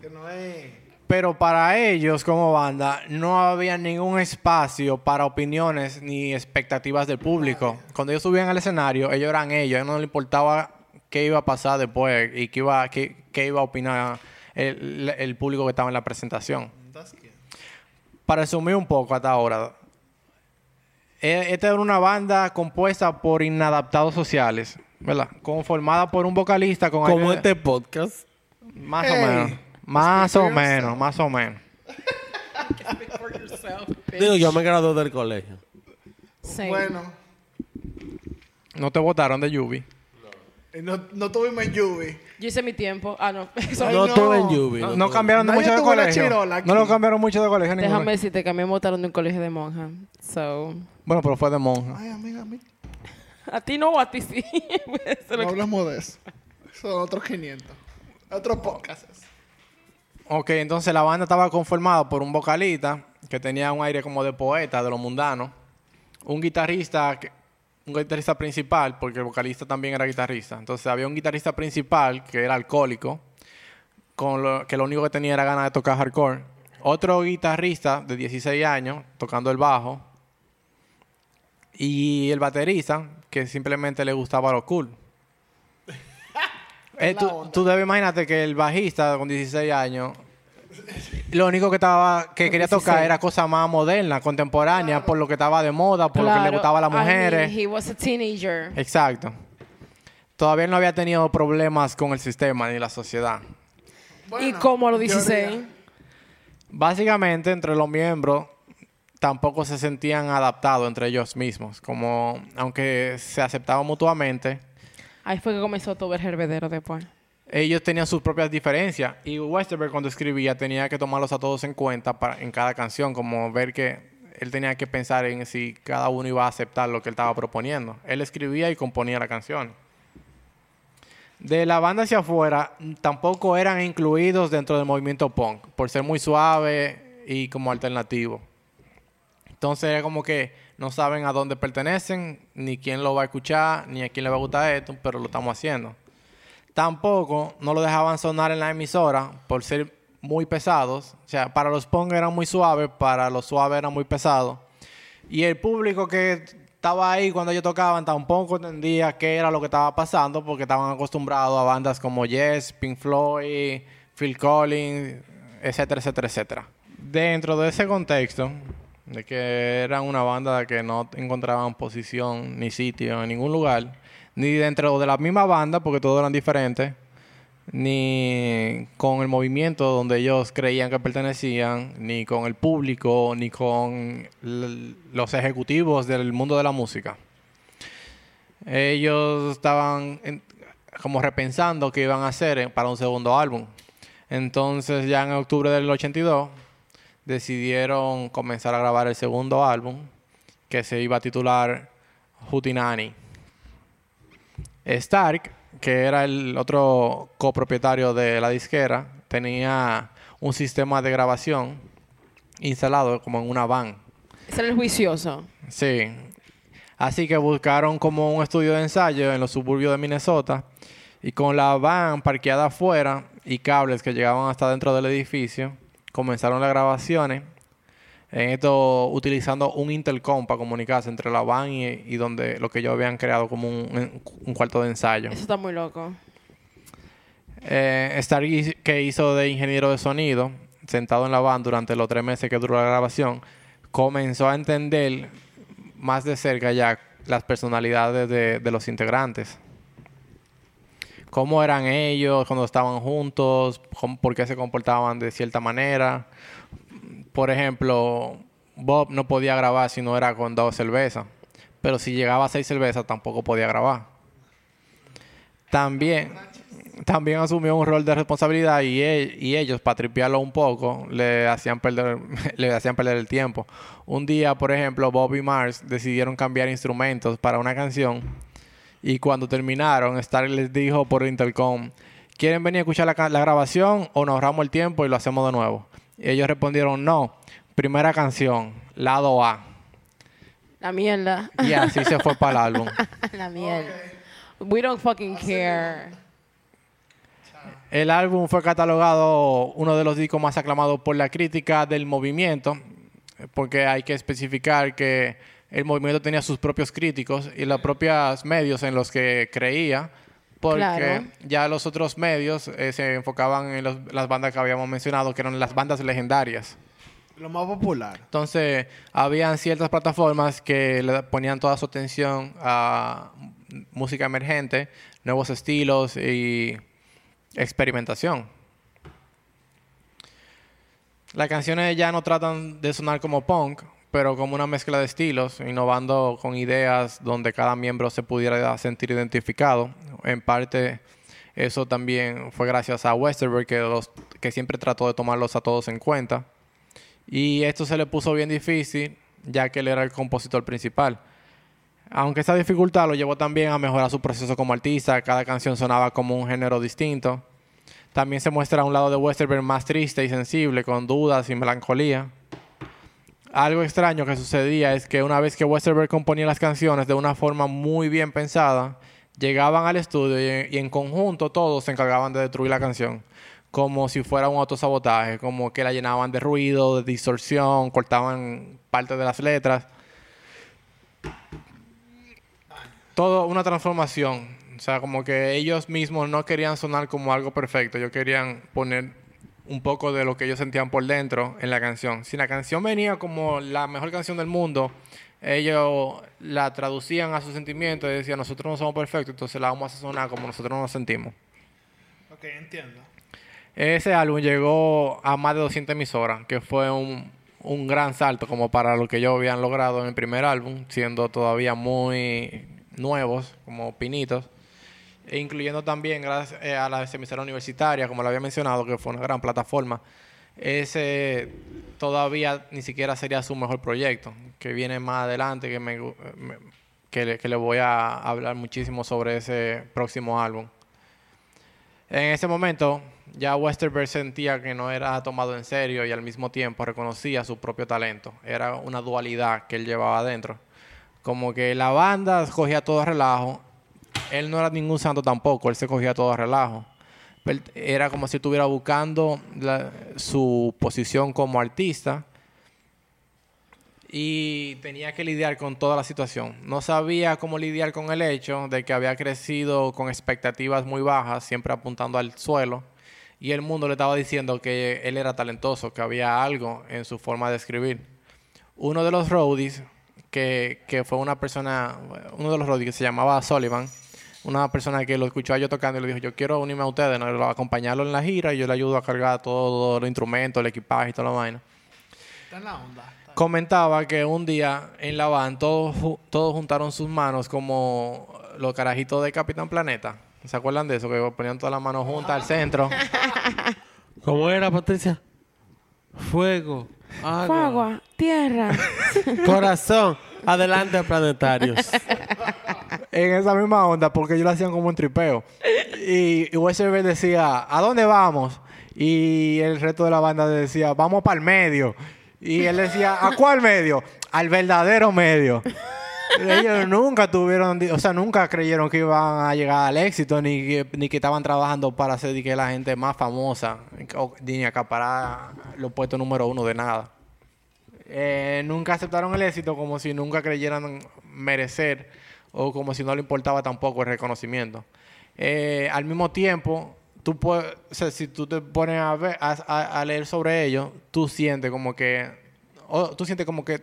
Que no es. Pero para ellos como banda no había ningún espacio para opiniones ni expectativas del público. Cuando ellos subían al escenario, ellos eran ellos, a ellos no les importaba qué iba a pasar después y qué iba, qué, qué iba a opinar el, el público que estaba en la presentación. Para resumir un poco hasta ahora, e- esta era una banda compuesta por inadaptados sociales, ¿verdad? Conformada por un vocalista con Como aire- este podcast. más o menos, más o menos, más o menos. Digo, yo me gradué del colegio. Sí. Bueno, No te votaron de Yubi. eh, no, no tuvimos en Yubi. Yo hice mi tiempo. Ah, no. No no. estuve en Yubi. No, no no tuve. cambiaron de Nadie mucho de tuvo la colegio. chirola aquí. No lo cambiaron mucho de colegio ninguno. Déjame decirte que a mí me botaron de un colegio de monja. So, Bueno, pero fue de monja. Ay, amiga, amiga. a ti no, a ti sí. Eso es lo No que- hablamos de eso. Son otros 500. Otros podcasts. Ok, entonces la banda estaba conformada por un vocalista que tenía un aire como de poeta, de lo mundano. Un guitarrista, un guitarrista principal, porque el vocalista también era guitarrista. Entonces había un guitarrista principal que era alcohólico, con lo, que lo único que tenía era ganas de tocar hardcore. Otro guitarrista de 16 años tocando el bajo. Y el baterista que simplemente le gustaba lo cool. Eh, tú, tú debes imaginarte que el bajista con 16 años, lo único que estaba que quería tocar 16. era cosa más moderna, contemporánea, por lo que estaba de moda, por lo que le gustaba a las I mean, mujeres. he was a teenager. Exacto. Todavía no había tenido problemas con el sistema ni la sociedad. ¿Y cómo a los teoría. 16? Básicamente, entre los miembros tampoco se sentían adaptados entre ellos mismos. Como, aunque se aceptaban mutuamente, Ahí fue que comenzó todo el herbedero después. ellos tenían sus propias diferencias. Y Westerberg, cuando escribía, tenía que tomarlos a todos en cuenta para, en cada canción, como ver que él tenía que pensar en si cada uno iba a aceptar lo que él estaba proponiendo. Él escribía y componía la canción. De la banda hacia afuera, tampoco eran incluidos dentro del movimiento punk, por ser muy suave y como alternativo. Entonces era como que no saben a dónde pertenecen, ni quién lo va a escuchar, ni a quién le va a gustar esto, pero lo estamos haciendo. Tampoco no lo dejaban sonar en la emisora por ser muy pesados. O sea, para los punk eran muy suaves, para los suaves eran muy pesados. Y el público que estaba ahí cuando ellos tocaban tampoco entendía qué era lo que estaba pasando porque estaban acostumbrados a bandas como Yes, Pink Floyd, Phil Collins, etcétera, etcétera, etcétera. Dentro de ese contexto, de que eran una banda que no encontraban posición ni sitio en ningún lugar, ni dentro de la misma banda, porque todos eran diferentes, ni con el movimiento donde ellos creían que pertenecían, ni con el público, ni con los ejecutivos del mundo de la música. Ellos estaban en- como repensando qué iban a hacer eh, para un segundo álbum. Entonces ya en octubre del 82 decidieron comenzar a grabar el segundo álbum que se iba a titular Hootenanny. Stark, que era el otro copropietario de la disquera, tenía un sistema de grabación instalado como en una van. Ese era el juicioso. Sí. Así que buscaron como un estudio de ensayo en los suburbios de Minnesota y con la van parqueada afuera y cables que llegaban hasta dentro del edificio, comenzaron las grabaciones. En esto utilizando un intercom para comunicarse entre la van y, y donde lo que ellos habían creado como un, un cuarto de ensayo. Eso está muy loco. Eh, que hizo de ingeniero de sonido, sentado en la van durante los tres meses que duró la grabación, comenzó a entender más de cerca ya las personalidades de, de los integrantes. Cómo eran ellos cuando estaban juntos, cómo- por qué se comportaban de cierta manera. Por ejemplo, Bob no podía grabar si no era con dos cervezas, pero si llegaba a seis cervezas tampoco podía grabar. También, también asumió un rol de responsabilidad y, e- ellos, para tripearlo un poco, le hacían, perder, le hacían perder el tiempo. Un día, por ejemplo, Bob y Mars decidieron cambiar instrumentos para una canción y cuando terminaron, Stark les dijo por intercom, ¿quieren venir a escuchar la, grabación o nos ahorramos el tiempo y lo hacemos de nuevo? Y ellos respondieron, no, primera canción, lado A. La mierda. Y así se fue para el álbum. La mierda. We don't fucking care. El álbum fue catalogado uno de los discos más aclamados por la crítica del movimiento, porque hay que especificar que el movimiento tenía sus propios críticos y los propios medios en los que creía, porque Claro. ya los otros medios eh, se enfocaban en los- las bandas que habíamos mencionado, que eran las bandas legendarias. Lo más popular. Entonces, habían ciertas plataformas que le ponían toda su atención a música emergente, nuevos estilos y experimentación. Las canciones ya no tratan de sonar como punk, pero como una mezcla de estilos, innovando con ideas donde cada miembro se pudiera sentir identificado. En parte, eso también fue gracias a Westerberg, que, siempre trató de tomarlos a todos en cuenta. Y esto se le puso bien difícil, ya que él era el compositor principal. Aunque esa dificultad lo llevó también a mejorar su proceso como artista, cada canción sonaba como un género distinto. También se muestra un lado de Westerberg más triste y sensible, con dudas y melancolía. Algo extraño que sucedía es que una vez que Westerberg componía las canciones de una forma muy bien pensada, llegaban al estudio y, en conjunto todos se encargaban de destruir la canción, como si fuera un autosabotaje, como que la llenaban de ruido, de distorsión, cortaban parte de las letras. Todo una transformación. O sea, como que ellos mismos no querían sonar como algo perfecto, ellos querían poner un poco de lo que ellos sentían por dentro en la canción. Si la canción venía como la mejor canción del mundo, ellos la traducían a sus sentimientos y decían, nosotros no somos perfectos, entonces la vamos a sonar como nosotros nos sentimos. Ok, entiendo. Ese álbum llegó a más de 200 emisoras, que fue un, un gran salto como para lo que ellos habían logrado en el primer álbum, siendo todavía muy nuevos, como pinitos, e incluyendo también gracias eh, a las emisoras universitarias, como lo había mencionado, que fue una gran plataforma. Ese todavía ni siquiera sería su mejor proyecto, que viene más adelante, que, me, me- que, le, que le voy a hablar muchísimo sobre ese próximo álbum. En ese momento, ya Westerberg sentía que no era tomado en serio y al mismo tiempo reconocía su propio talento. Era una dualidad que él llevaba adentro. Como que la banda cogía todo relajo. Él no era ningún santo tampoco, él se cogía todo a relajo. Era como si estuviera buscando su posición como artista y tenía que lidiar con toda la situación. No sabía cómo lidiar con el hecho de que había crecido con expectativas muy bajas, siempre apuntando al suelo, y el mundo le estaba diciendo que él era talentoso, que había algo en su forma de escribir. Uno de los roadies, que, que fue una persona, uno de los roadies que se llamaba Sullivan, una persona que lo escuchó a yo tocando y le dijo, yo quiero unirme a ustedes, ¿no? acompañarlo en la gira y yo le ayudo a cargar todos los instrumentos, el equipaje y toda la vaina Está en la onda. Comentaba que un día en la van todos, ju- todos juntaron sus manos como los carajitos de Capitán Planeta. ¿Se acuerdan de eso? Que ponían todas las manos juntas al centro. ¿Cómo era, Patricia? Fuego, agua, Fuego, tierra. corazón, Adelante, planetarios. en esa misma onda porque ellos lo hacían como un tripeo. Y, y decía, ¿a dónde vamos? Y el resto de la banda decía, vamos para el medio. Y él decía, ¿a cuál medio? Al verdadero medio. Ellos nunca tuvieron, o sea, nunca creyeron que iban a llegar al éxito, ni que, ni que estaban trabajando para de que la gente más famosa, ni acaparar los puestos número uno de nada. Eh, nunca aceptaron el éxito como si nunca creyeran merecer o como si no le importaba tampoco el reconocimiento. Eh, al mismo tiempo, tú puedes, o sea, si tú te pones a, ver, a, leer sobre ello, tú sientes como que, o tú sientes como que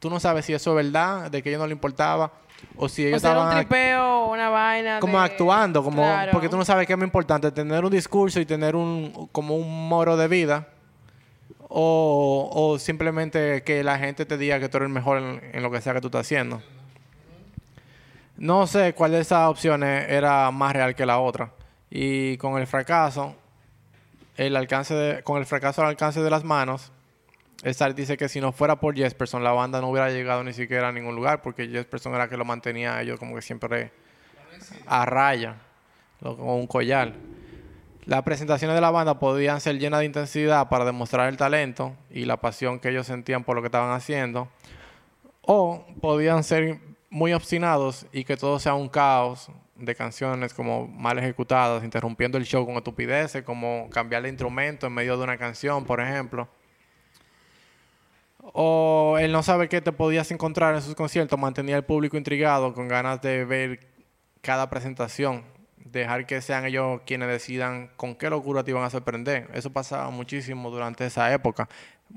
tú no sabes si eso es verdad, de que a ellos no le importaba, o si ellos O sea, un estaban tripeo, una vaina. como de- actuando, como Claro. porque tú no sabes qué es más importante, tener un discurso y tener un como un moro de vida o, o simplemente que la gente te diga que tú eres el mejor en, en lo que sea que tú estás haciendo. No sé cuál de esas opciones era más real que la otra. Y con el fracaso, el alcance de- con el fracaso al alcance de las manos, Star dice que si no fuera por Jesperson, la banda no hubiera llegado ni siquiera a ningún lugar, porque Jesperson era que lo mantenía a ellos como que siempre a raya, con un collar. Las presentaciones de la banda podían ser llenas de intensidad para demostrar el talento y la pasión que ellos sentían por lo que estaban haciendo, o podían ser muy obstinados y que todo sea un caos de canciones como mal ejecutadas, interrumpiendo el show con estupideces, como cambiar de instrumento en medio de una canción, por ejemplo. O el no saber qué te podías encontrar en sus conciertos mantenía al público intrigado con ganas de ver cada presentación. Dejar que sean ellos quienes decidan con qué locura te iban a sorprender. Eso pasaba muchísimo durante esa época.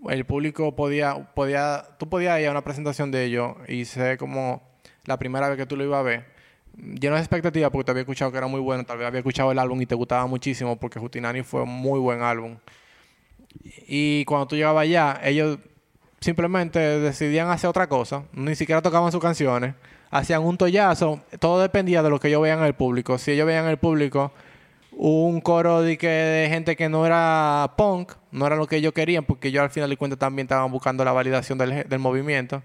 El público podía, podía, tú podías ir a una presentación de ellos y ser como la primera vez que tú lo ibas a ver. Lleno de expectativas porque te había escuchado que era muy bueno, tal vez había escuchado el álbum y te gustaba muchísimo porque Jutinani fue un muy buen álbum. Y cuando tú llegabas allá, ellos simplemente decidían hacer otra cosa, ni siquiera tocaban sus canciones, hacían un tollazo, todo dependía de lo que ellos veían en el público. Si ellos veían en el público un coro de, que, de gente que no era punk, no era lo que ellos querían, porque ellos al final de cuentas también estaban buscando la validación del movimiento.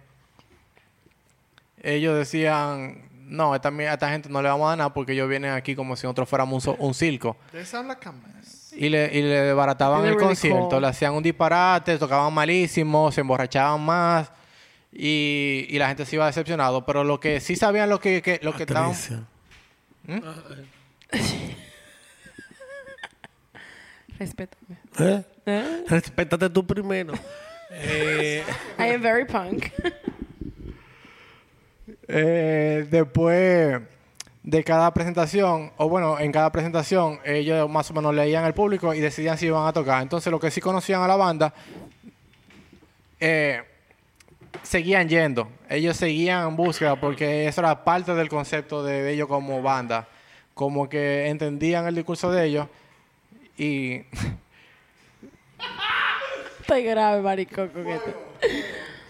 Ellos decían, no, esta, a esta gente no le vamos a dar nada porque ellos vienen aquí como si nosotros fuéramos un, circo. Y le, y le desbarataban el really concierto, cool. le hacían un disparate, tocaban malísimo, se emborrachaban más y, y la gente se iba decepcionado. Pero lo que sí sabían lo que, que- lo que estaban... Patricia. Respétame. ¿Eh? ¿Eh? Respétate tú primero. Eh, I am very punk. Eh, después de cada presentación, o bueno, en cada presentación, ellos más o menos leían al público y decidían si iban a tocar. Entonces, los que sí conocían a la banda, eh, seguían yendo. Ellos seguían en búsqueda porque eso era parte del concepto de ellos como banda. Como que entendían el discurso de ellos y Estoy grave, marico, con esto.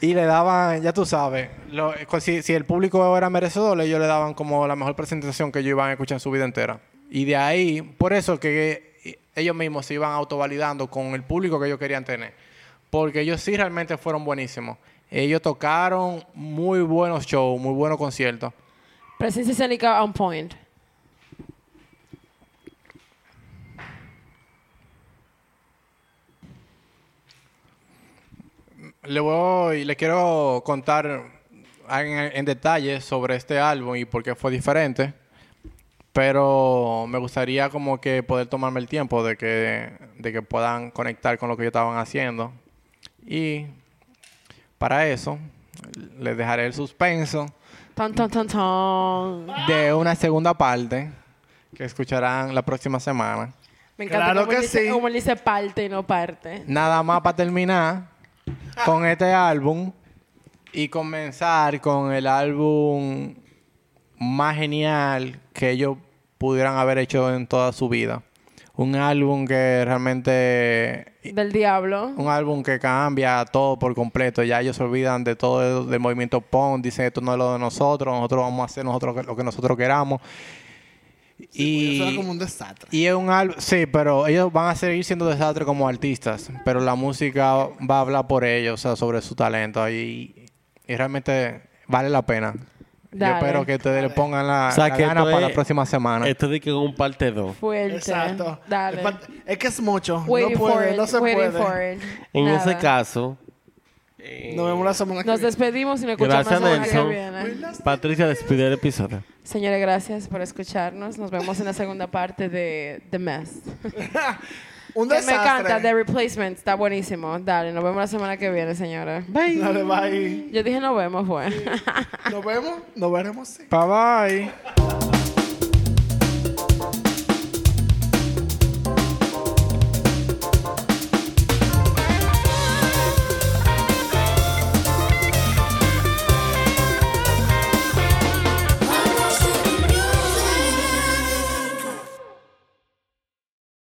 Y le daban, ya tú sabes, si, si el público era merecedor, ellos le daban como la mejor presentación que ellos iban a escuchar en su vida entera. Y de ahí, por eso que eh, ellos mismos se iban autovalidando con el público que ellos querían tener. Porque ellos sí realmente fueron buenísimos. Ellos tocaron muy buenos shows, muy buenos conciertos. Presencia escénica on point. Le voy, le quiero contar en, en detalle sobre este álbum y por qué fue diferente. Pero me gustaría como que poder tomarme el tiempo de que, de que puedan conectar con lo que ellos estaban haciendo. Y para eso, les dejaré el suspenso Ton, ton, ton, ton. de una segunda parte que escucharán la próxima semana. Me encanta Claro cómo, que él dice, sí. cómo él dice parte y no parte. Nada más para terminar con este álbum y comenzar con el álbum más genial que ellos pudieran haber hecho en toda su vida. Un álbum que realmente... Del diablo. Un álbum que cambia todo por completo. Ya ellos se olvidan de todo el, del movimiento punk. Dicen esto no es lo de nosotros. Nosotros vamos a hacer nosotros lo que nosotros queramos. Y... Eso y, era como un desastre. y es un álbum, sí, pero ellos van a seguir siendo desastres como artistas, pero la música va a hablar por ellos, o sea, sobre su talento. Y, y realmente vale la pena. Yo espero que ustedes le pongan la, O sea, la que gana para es- la próxima semana. Esto de que con un parte 2. Fuerte. Exacto. Dale. Es, es que es mucho. Waiting no puede, for it. no se waiting puede. for it. En Nada. ese caso, Nos vemos la semana que Nos viene. despedimos y nos escuchamos Gracias, la semana que Nelson. viene. Patricia despide el episodio. Señores, gracias por escucharnos. Nos vemos en la segunda parte de The Mess. Un Que me desastre. encanta, The Replacement. Está buenísimo. Dale, nos vemos la semana que viene, señora. Bye. Dale, bye. Yo dije nos vemos, fue. Nos vemos. Nos veremos, sí. Bye bye.